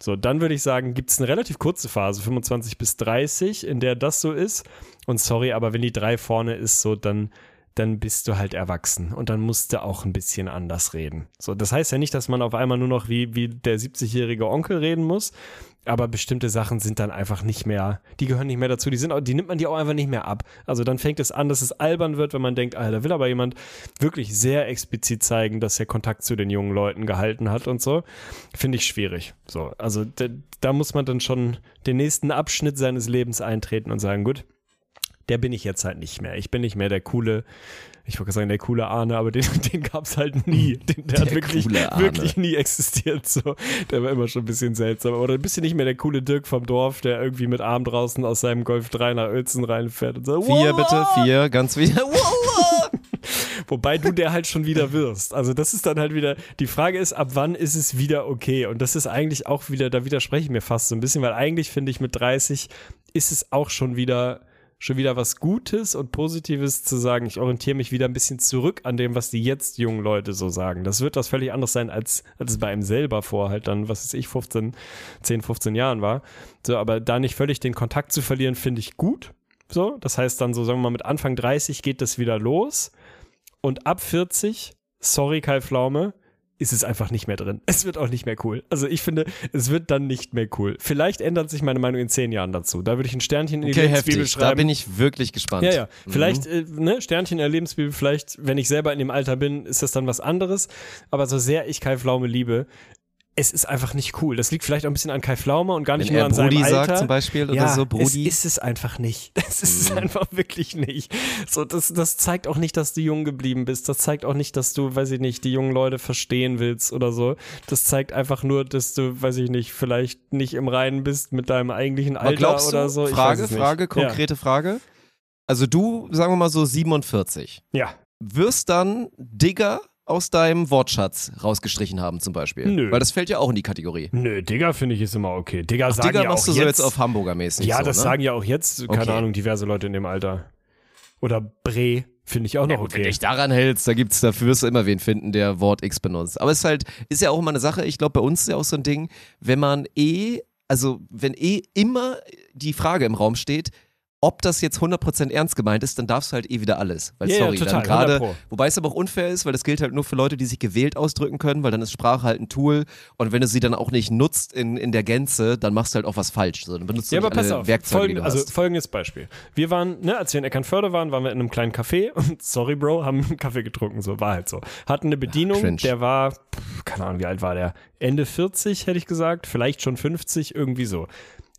So, dann würde ich sagen, gibt es eine relativ kurze Phase, 25 bis 30, in der das so ist. Und sorry, aber wenn die drei vorne ist, so dann, dann bist du halt erwachsen und dann musst du auch ein bisschen anders reden. So, das heißt ja nicht, dass man auf einmal nur noch wie, wie der 70-jährige Onkel reden muss, aber bestimmte Sachen sind dann einfach nicht mehr, die gehören nicht mehr dazu, die sind die nimmt man dir auch einfach nicht mehr ab. Also dann fängt es an, dass es albern wird, wenn man denkt, ah, da will aber jemand wirklich sehr explizit zeigen, dass er Kontakt zu den jungen Leuten gehalten hat und so. Finde ich schwierig. So, also da, da muss man dann schon den nächsten Abschnitt seines Lebens eintreten und sagen, gut, der bin ich jetzt halt nicht mehr. Ich bin nicht mehr der coole, ich wollte sagen, der coole Arne, aber den, den gab es halt nie. Den, der, hat Der wirklich, coole Arne. wirklich nie existiert. So. Der war immer schon ein bisschen seltsam. Oder ein bisschen nicht mehr der coole Dirk vom Dorf, der irgendwie mit Arm draußen aus seinem Golf 3 nach Uelzen reinfährt und so. Vier bitte, vier, ganz wieder. Wobei du der halt schon wieder wirst. Also das ist dann halt wieder, die Frage ist, ab wann ist es wieder okay? Und das ist eigentlich auch wieder, da widerspreche ich mir fast so ein bisschen, weil eigentlich finde ich mit 30 ist es auch schon wieder schon wieder was Gutes und Positives zu sagen, ich orientiere mich wieder ein bisschen zurück an dem, was die jetzt jungen Leute so sagen. Das wird das völlig anders sein, als, als es bei einem selber vor halt dann, was weiß ich, 15, 10, 15 Jahren war. So, aber da nicht völlig den Kontakt zu verlieren, finde ich gut. So, das heißt dann so, sagen wir mal, mit Anfang 30 geht das wieder los. Und ab 40, sorry Kai Pflaume, ist es einfach nicht mehr drin. Es wird auch nicht mehr cool. Also ich finde, es wird dann nicht mehr cool. Vielleicht ändert sich meine Meinung in zehn Jahren dazu. Da würde ich ein Sternchen in die Okay, Lebensbibel heftig. schreiben. Da bin ich wirklich gespannt. Ja, ja. Mhm. Vielleicht, äh, ne, Sternchen in der Lebensbibel, vielleicht, wenn ich selber in dem Alter bin, ist das dann was anderes. Aber so sehr ich Kai Pflaume liebe, es ist einfach nicht cool. Das liegt vielleicht auch ein bisschen an Kai Pflaume und gar nicht Wenn nur an seinem Brudi Alter. sagt zum Beispiel oder ja, so, Brudi. Es ist es einfach nicht. Das ist es Mhm. einfach wirklich nicht. So, das, das zeigt auch nicht, dass du jung geblieben bist. Das zeigt auch nicht, dass du, weiß ich nicht, die jungen Leute verstehen willst oder so. Das zeigt einfach nur, dass du, weiß ich nicht, vielleicht nicht im Reinen bist mit deinem eigentlichen Alter glaubst oder so. Ich Frage, es. Frage, konkrete Frage. Also du, sagen wir mal so 47, Ja. ja. wirst dann Digger aus deinem Wortschatz rausgestrichen haben zum Beispiel. Nö. Weil das fällt ja auch in die Kategorie. Nö, Digger finde ich ist immer okay. Digger sagen Digger ja machst auch du so jetzt, jetzt auf Hamburger mäßig. Ja, so, das ne? sagen ja auch jetzt, keine Okay. Ahnung, diverse Leute in dem Alter. Oder Bre, finde ich auch noch Wenn okay. du dich daran hältst, da gibt's, dafür wirst du immer wen finden, der Wort X benutzt. Aber es ist halt, ist ja auch immer eine Sache, ich glaube, bei uns ist ja auch so ein Ding, wenn man eh, also wenn eh immer die Frage im Raum steht, ob das jetzt 100% ernst gemeint ist, dann darfst du halt eh wieder alles. Weil Ja, ja, sorry, total, dann gerade, 100 Pro. wobei es aber auch unfair ist, weil das gilt halt nur für Leute, die sich gewählt ausdrücken können, weil dann ist Sprache halt ein Tool und wenn du sie dann auch nicht nutzt in, in der Gänze, dann machst du halt auch was falsch. So, dann benutzt Ja, du aber pass auf. Werkzeuge, du also hast. folgendes Beispiel. Wir waren, ne, als wir in Eckernförde waren, waren wir in einem kleinen Café und sorry, Bro, haben einen Kaffee getrunken. So, war halt so. Hatten eine Bedienung, cringe. der war, keine Ahnung, wie alt war der? Ende 40, hätte ich gesagt, vielleicht schon 50, irgendwie so.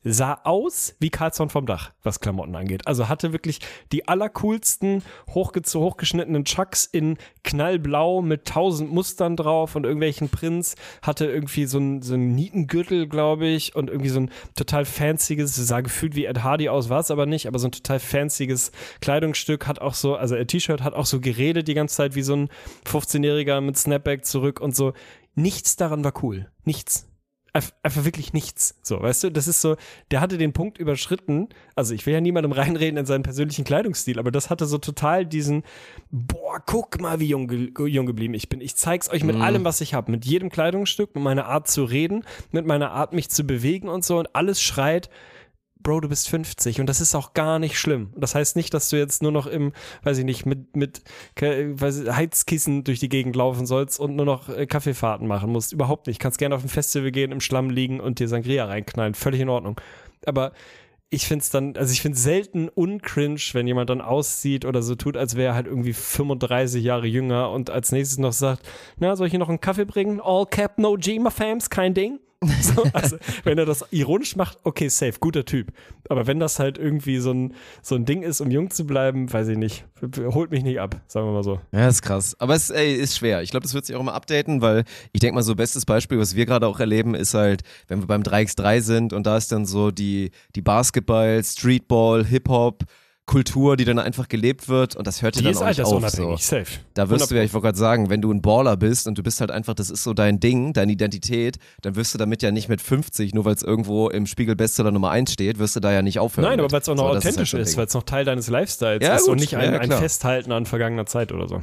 Sah aus wie Karlsson vom Dach, was Klamotten angeht. Also hatte wirklich die allercoolsten hochgez- hochgeschnittenen Chucks in knallblau mit tausend Mustern drauf und irgendwelchen Prints. Hatte irgendwie so ein, so ein Nietengürtel, glaube ich, und irgendwie so ein total fancyes, sah gefühlt wie Ed Hardy aus, war es aber nicht, aber so ein total fancyes Kleidungsstück hat auch so, also ein T-Shirt hat auch so geredet die ganze Zeit wie so ein 15-Jähriger mit Snapback zurück und so. Nichts daran war cool. Nichts. Einf- Einfach wirklich nichts. So, weißt du, das ist so, der hatte den Punkt überschritten. Also, ich will ja niemandem reinreden in seinen persönlichen Kleidungsstil, aber das hatte so total diesen, boah, guck mal, wie jung, jung geblieben ich bin. Ich zeig's euch mit allem, was ich habe. Mit jedem Kleidungsstück, mit meiner Art zu reden, mit meiner Art, mich zu bewegen und so. Und alles schreit, Bro, du bist 50 und das ist auch gar nicht schlimm. Das heißt nicht, dass du jetzt nur noch im, weiß ich nicht, mit, mit weiß Heizkissen durch die Gegend laufen sollst und nur noch äh, Kaffeefahrten machen musst. Überhaupt nicht. Kannst gerne auf ein Festival gehen, im Schlamm liegen und dir Sangria reinknallen. Völlig in Ordnung. Aber ich find's dann, also ich find's selten uncringe, wenn jemand dann aussieht oder so tut, als wäre er halt irgendwie 35 Jahre jünger und als nächstes noch sagt, na, soll ich hier noch einen Kaffee bringen? All cap, no G, my fams, kein Ding. So, also, wenn er das ironisch macht, okay, safe, guter Typ. Aber wenn das halt irgendwie so ein, so ein Ding ist, um jung zu bleiben, weiß ich nicht. Holt mich nicht ab, sagen wir mal so. Ja, ist krass. Aber es ey, ist schwer. Ich glaube, das wird sich auch immer updaten, weil ich denke mal, so bestes Beispiel, was wir gerade auch erleben, ist halt, wenn wir beim 3x3 sind und da ist dann so die, die Basketball, Streetball, Hip-Hop, Kultur, die dann einfach gelebt wird und das hört dir dann ist auch nicht auf. So. safe. Da wirst du ja, 100%. ich wollte gerade sagen, wenn du ein Baller bist und du bist halt einfach, das ist so dein Ding, deine Identität, dann wirst du damit ja nicht mit 50, nur weil es irgendwo im Spiegel Bestseller Nummer 1 steht, wirst du da ja nicht aufhören. Nein, aber weil es auch noch So, authentisch halt so ein ist, weil es noch Teil deines Lifestyles Ja, ist gut. und nicht ein, Ja, ein. Festhalten an vergangener Zeit oder so.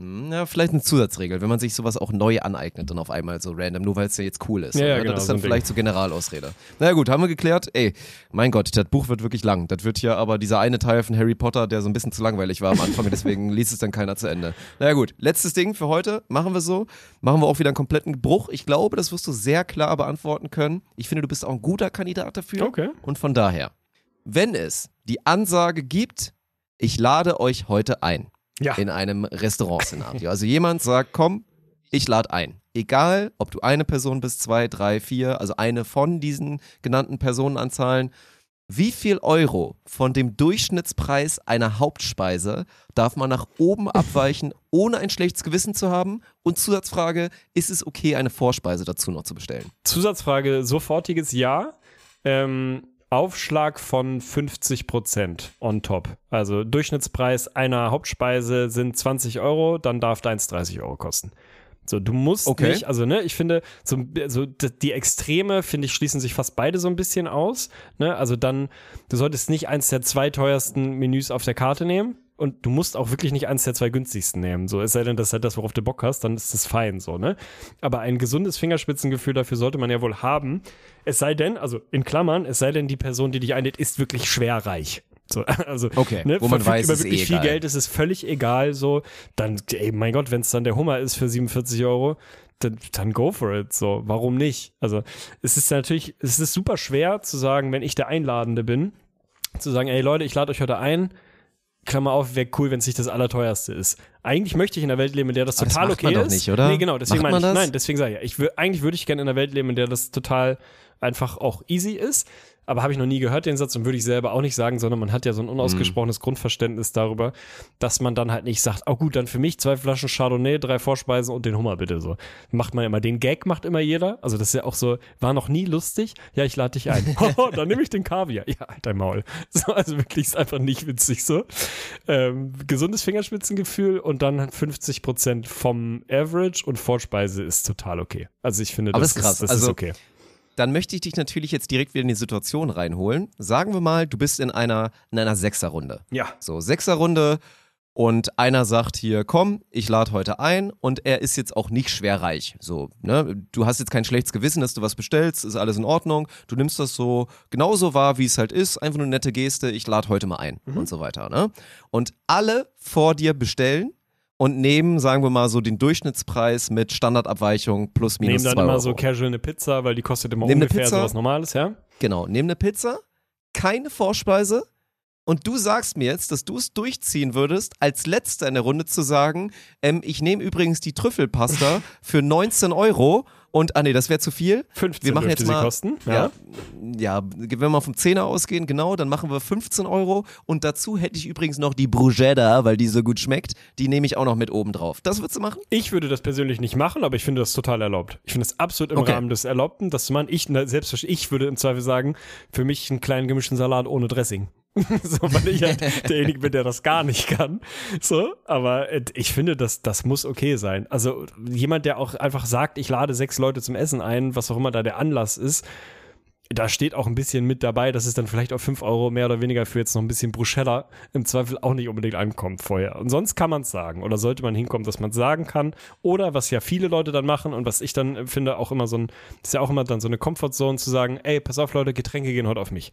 Ja, vielleicht eine Zusatzregel, wenn man sich sowas auch neu aneignet und auf einmal so random, nur weil es ja jetzt cool ist. Ja, ja, oder? genau, das ist so dann ein vielleicht so Generalausrede. Na ja, gut, haben wir geklärt. Ey, mein Gott, das Buch wird wirklich lang. Das wird hier aber dieser eine Teil von Harry Potter, der so ein bisschen zu langweilig war am Anfang, deswegen liest es dann keiner zu Ende. Na ja, gut, letztes Ding für heute. Machen wir so. Machen wir auch wieder einen kompletten Bruch. Ich glaube, das wirst du sehr klar beantworten können. Ich finde, du bist auch ein guter Kandidat dafür. Okay. Und von daher, wenn es die Ansage gibt, ich lade euch heute ein Ja. in einem Restaurant-Szenario. Also jemand sagt, komm, ich lade ein. Egal, ob du eine Person bist, zwei, drei, vier, also eine von diesen genannten Personenanzahlen. Wie viel Euro von dem Durchschnittspreis einer Hauptspeise darf man nach oben abweichen, ohne ein schlechtes Gewissen zu haben? Und Zusatzfrage, ist es okay, eine Vorspeise dazu noch zu bestellen? Zusatzfrage, sofortiges Ja. Ähm, Aufschlag von 50 Prozent on top. Also Durchschnittspreis einer Hauptspeise sind 20 Euro, dann darf deins 30 Euro kosten. So, du musst Okay. nicht, also ne, ich finde, so, also d- die Extreme, finde ich, schließen sich fast beide so ein bisschen aus. Ne? Also dann, du solltest nicht eins der zwei teuersten Menüs auf der Karte nehmen. Und du musst auch wirklich nicht eins der zwei günstigsten nehmen. So, es sei denn, das ist halt das, worauf du Bock hast, dann ist das fein, so, ne? Aber ein gesundes Fingerspitzengefühl dafür sollte man ja wohl haben. Es sei denn, also in Klammern, es sei denn, die Person, die dich einlädt, ist wirklich schwer reich. So, also, Okay, ne, wo man weiß, über ist eh wirklich viel egal. Geld, ist es völlig egal, so. Dann, ey, mein Gott, wenn es dann der Hummer ist für 47 Euro, dann, dann go for it, so. Warum nicht? Also, es ist natürlich, es ist super schwer zu sagen, wenn ich der Einladende bin, zu sagen, ey Leute, ich lade euch heute ein, Klammer auf, wäre cool, wenn es nicht das Allerteuerste ist. Eigentlich möchte ich in einer Welt leben, in der das Aber das total macht okay man doch ist. nicht, oder? Nee, genau, deswegen meine ich, das? nein, deswegen sage ich ja, ich eigentlich würde ich gerne in einer Welt leben, in der das total einfach auch easy ist. Aber habe ich noch nie gehört, den Satz, und würde ich selber auch nicht sagen, sondern man hat ja so ein unausgesprochenes Mhm. Grundverständnis darüber, dass man dann halt nicht sagt, oh gut, dann für mich zwei Flaschen Chardonnay, drei Vorspeisen und den Hummer bitte so. Macht man immer, den Gag macht immer jeder. Also das ist ja auch so, war noch nie lustig. Ja, ich lade dich ein. Oh, dann nehme ich den Kaviar. Ja, halt dein Maul. So, also wirklich ist einfach nicht witzig so. Ähm, gesundes Fingerspitzengefühl und dann 50 Prozent vom Average und Vorspeise ist total okay. Also ich finde, das, ist krass. ist, das Also- ist okay. Dann möchte ich dich natürlich jetzt direkt wieder in die Situation reinholen. Sagen wir mal, du bist in einer, in einer Sechserrunde. Ja. So, Sechserrunde und einer sagt hier, komm, ich lade heute ein und er ist jetzt auch nicht schwer reich. So, ne? Du hast jetzt kein schlechtes Gewissen, dass du was bestellst, ist alles in Ordnung. Du nimmst das so genauso wahr, wie es halt ist. Einfach nur eine nette Geste, ich lade heute mal ein und so weiter, ne? Und alle vor dir bestellen und nehmen, sagen wir mal, so den Durchschnittspreis mit Standardabweichung plus minus Nehmen dann immer Euro. so casual eine Pizza, weil die kostet immer Nehmen ungefähr Pizza. sowas Normales, ja? Genau, nehmen eine Pizza, keine Vorspeise und du sagst mir jetzt, dass du es durchziehen würdest, als letzter in der Runde zu sagen, ähm, ich nehme übrigens die Trüffelpasta für 19 Euro und, ah nee, das wäre zu viel. 15 Wir machen jetzt mal, kosten. ja, Ja. ja, wenn wir mal vom Zehner ausgehen, genau, dann machen wir 15 Euro und dazu hätte ich übrigens noch die Bruschetta, weil die so gut schmeckt, die nehme ich auch noch mit oben drauf. Das würdest du machen? Ich würde das persönlich nicht machen, aber ich finde das total erlaubt. Ich finde es absolut im Okay. Rahmen des Erlaubten, dass man, ich, na, selbstverständlich, ich würde im Zweifel sagen, für mich einen kleinen gemischten Salat ohne Dressing. so, weil ich halt derjenige bin, der das gar nicht kann. So, aber äh, ich finde, das, das muss okay sein. Also jemand, der auch einfach sagt, ich lade sechs Leute zum Essen ein, was auch immer da der Anlass ist, da steht auch ein bisschen mit dabei, dass es dann vielleicht auf 5 Euro mehr oder weniger für jetzt noch ein bisschen Bruschetta im Zweifel auch nicht unbedingt ankommt vorher. Und sonst kann man es sagen oder sollte man hinkommen, dass man es sagen kann. Oder was ja viele Leute dann machen und was ich dann äh, finde auch immer so ein, das ist ja auch immer dann so eine Comfortzone zu sagen, ey, pass auf Leute, Getränke gehen heute auf mich.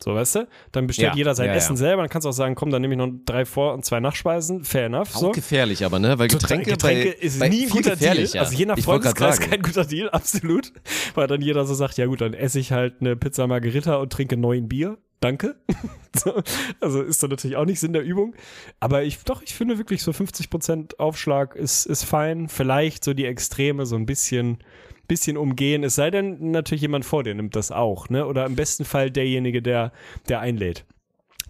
So, weißt du? Dann bestellt Ja, jeder sein ja, Essen ja. selber, dann kannst du auch sagen, komm, dann nehme ich noch drei Vor- und zwei Nachspeisen, fair enough. Auch So. gefährlich aber, ne? Weil Getränke, Getränke bei, ist bei nie ein guter Deal. Also je nach Freundeskreis kein guter Deal, absolut. Weil dann jeder so sagt, ja gut, dann esse ich halt eine Pizza Margherita und trinke neun Bier. Danke. so, also ist dann natürlich auch nicht Sinn der Übung. Aber ich, doch, ich finde wirklich so 50% Aufschlag ist, ist fein. Vielleicht so die Extreme so ein bisschen, bisschen umgehen. Es sei denn, natürlich jemand vor dir nimmt das auch, ne? Oder im besten Fall derjenige, der, der einlädt.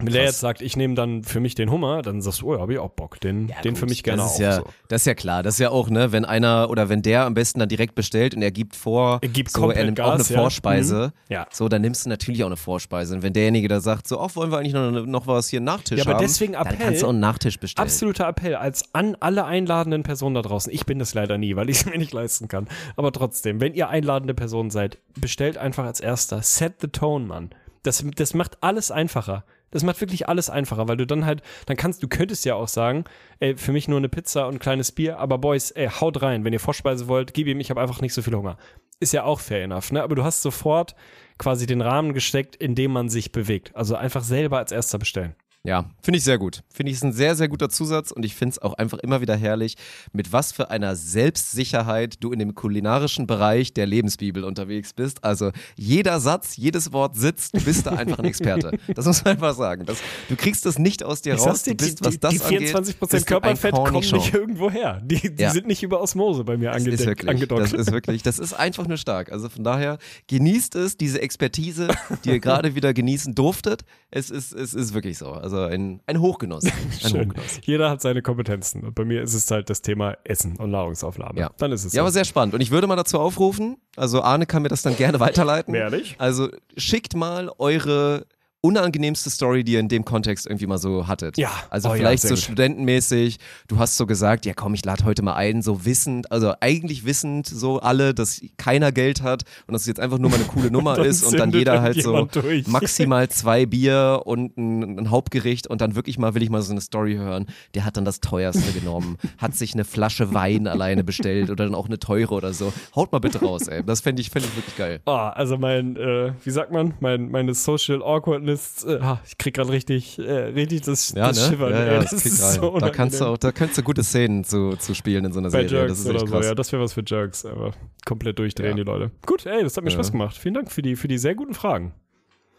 Wenn der jetzt sagt, ich nehme dann für mich den Hummer, dann sagst du, oh ja, hab ich auch Bock. Den, den für mich gerne das auch. ist ja, so. Das ist ja klar. Das ist ja auch, ne, wenn einer oder wenn der am besten dann direkt bestellt und er gibt vor, Er gibt so, er nimmt auch eine Gas, ja. Vorspeise. Mhm. Ja. So, dann nimmst du natürlich auch eine Vorspeise. Und wenn derjenige da sagt, so, ach, wollen wir eigentlich noch, noch was hier Nachtisch Ja, aber haben, deswegen dann Appell. kannst du auch einen Nachtisch bestellen. Absoluter Appell als an alle einladenden Personen da draußen. Ich bin das leider nie, weil ich es mir nicht leisten kann. Aber trotzdem, wenn ihr einladende Personen seid, bestellt einfach als erster. Set the tone, Mann. Das, das macht alles einfacher. Das macht wirklich alles einfacher, weil du dann halt, dann kannst, du könntest ja auch sagen, ey, für mich nur eine Pizza und ein kleines Bier, aber Boys, ey, haut rein, wenn ihr Vorspeise wollt, gib ihm, ich habe einfach nicht so viel Hunger. Ist ja auch fair enough, ne? Aber du hast sofort quasi den Rahmen gesteckt, in dem man sich bewegt. Also einfach selber als erster bestellen. Ja, finde ich sehr gut. Finde ich ist ein sehr, sehr guter Zusatz und ich finde es auch einfach immer wieder herrlich, mit was für einer Selbstsicherheit du in dem kulinarischen Bereich der Lebensbibel unterwegs bist. Also jeder Satz, jedes Wort sitzt, du bist da einfach ein Experte. Das muss man einfach sagen. Das, du kriegst das nicht aus dir Ich raus. dir, du bist, die, was das die angeht, 24% bist du ein Körperfett kommen nicht irgendwo her. Die, die Ja. sind nicht über Osmose bei mir Das ist angedeckt, wirklich, angedockt. das ist wirklich, das ist einfach nur stark. Also von daher genießt es, diese Expertise, die ihr gerade wieder genießen durftet. Es ist, es ist wirklich so. Also Also ein, ein Hochgenuss. Ein. Hochgenuss. Jeder hat seine Kompetenzen. Und bei mir ist es halt das Thema Essen und Nahrungsaufnahme. Ja. Dann ist es Ja, so. aber sehr spannend. Und ich würde mal dazu aufrufen, also Arne kann mir das dann gerne weiterleiten. Ehrlich? Also schickt mal eure unangenehmste Story, die ihr in dem Kontext irgendwie mal so hattet. Ja. Also Oh ja, vielleicht sehr so gut. studentenmäßig, du hast so gesagt, ja komm, ich lade heute mal ein, so wissend, also eigentlich wissend so alle, dass keiner Geld hat und dass es jetzt einfach nur mal eine coole Nummer ist und dann jeder halt so durch. maximal zwei Bier und ein, ein Hauptgericht und dann wirklich mal will ich mal so eine Story hören. Der hat dann das teuerste genommen, hat sich eine Flasche Wein alleine bestellt oder dann auch eine teure oder so. Haut mal bitte raus, ey. Das fände ich, fänd ich wirklich geil. Oh, also mein, äh, wie sagt man, mein, meine Social Awkwardness, äh, ah, ich krieg gerade richtig, äh, richtig das, Ja, das ne? Schiffern. ja, ey, ja, das das ist so da kannst du auch, da kannst du gute Szenen zu, zu spielen in so einer bei Serie. Jerks das ist echt so, krass. ja, das wäre was für Jerks, aber komplett durchdrehen die Leute. Gut, ey, das hat mir. Spaß gemacht. Vielen Dank für die, für die sehr guten Fragen.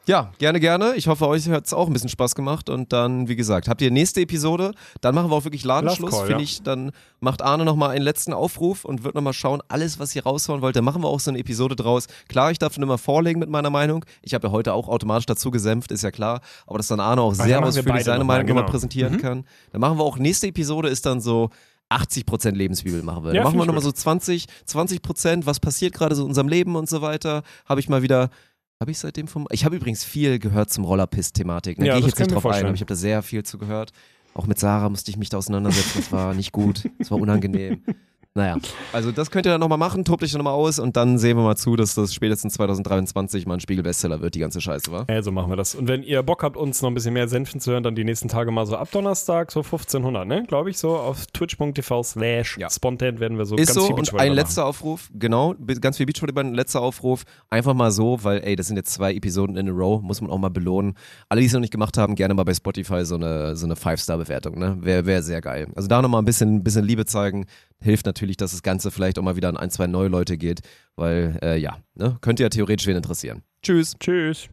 Ja, gerne, gerne. Ich hoffe, euch hat es auch ein bisschen Spaß gemacht. Und dann, wie gesagt, habt ihr nächste Episode, dann machen wir auch wirklich Ladenschluss, finde ja. ich. Dann macht Arne nochmal einen letzten Aufruf und wird nochmal schauen, alles, was ihr raushauen wollt, dann machen wir auch so eine Episode draus. Klar, ich darf schon immer vorlegen mit meiner Meinung. Ich habe ja heute auch automatisch dazu gesämpft, ist ja klar. Aber dass dann Arne auch sehr ausführlich seine Meinung nochmal genau. präsentieren kann. Dann machen wir auch, nächste Episode ist dann so 80% Lebensbibel machen wir. Ja, Dann machen wir nochmal so 20, 20%, was passiert gerade so in unserem Leben und so weiter. Habe ich mal wieder habe ich seitdem vom. Ich habe übrigens viel gehört zum Rollerpiss-Thematik. Da Ja, gehe ich jetzt nicht drauf ein, aber ich habe da sehr viel zu gehört. Auch mit Sarah musste ich mich da auseinandersetzen. Das war nicht gut. Das war unangenehm. Naja, also das könnt ihr dann nochmal machen, tobt euch dann nochmal aus und dann sehen wir mal zu, dass das spätestens 2023 mal ein Spiegel-Bestseller wird, die ganze Scheiße, wa? Ja, so machen wir das. Und wenn ihr Bock habt, uns noch ein bisschen mehr Senfen zu hören, dann die nächsten Tage mal so ab Donnerstag, so 1500, ne? Glaube ich, so auf twitch.tv slash Ja. spontan werden wir so Ist ganz so viel und ein machen. letzter Aufruf, genau, ganz viel Beachvolleyball, ein letzter Aufruf, einfach mal so, weil ey, das sind jetzt zwei Episoden in a row, muss man auch mal belohnen. Alle, die es noch nicht gemacht haben, gerne mal bei Spotify so eine, so eine Five-Star-Bewertung, ne? Wäre wär sehr geil. Also da nochmal ein bisschen, bisschen Liebe zeigen, hilft natürlich, dass das Ganze vielleicht auch mal wieder an ein, zwei neue Leute geht, weil, äh, ja, ne? Könnte ja theoretisch wen interessieren. Tschüss. Tschüss.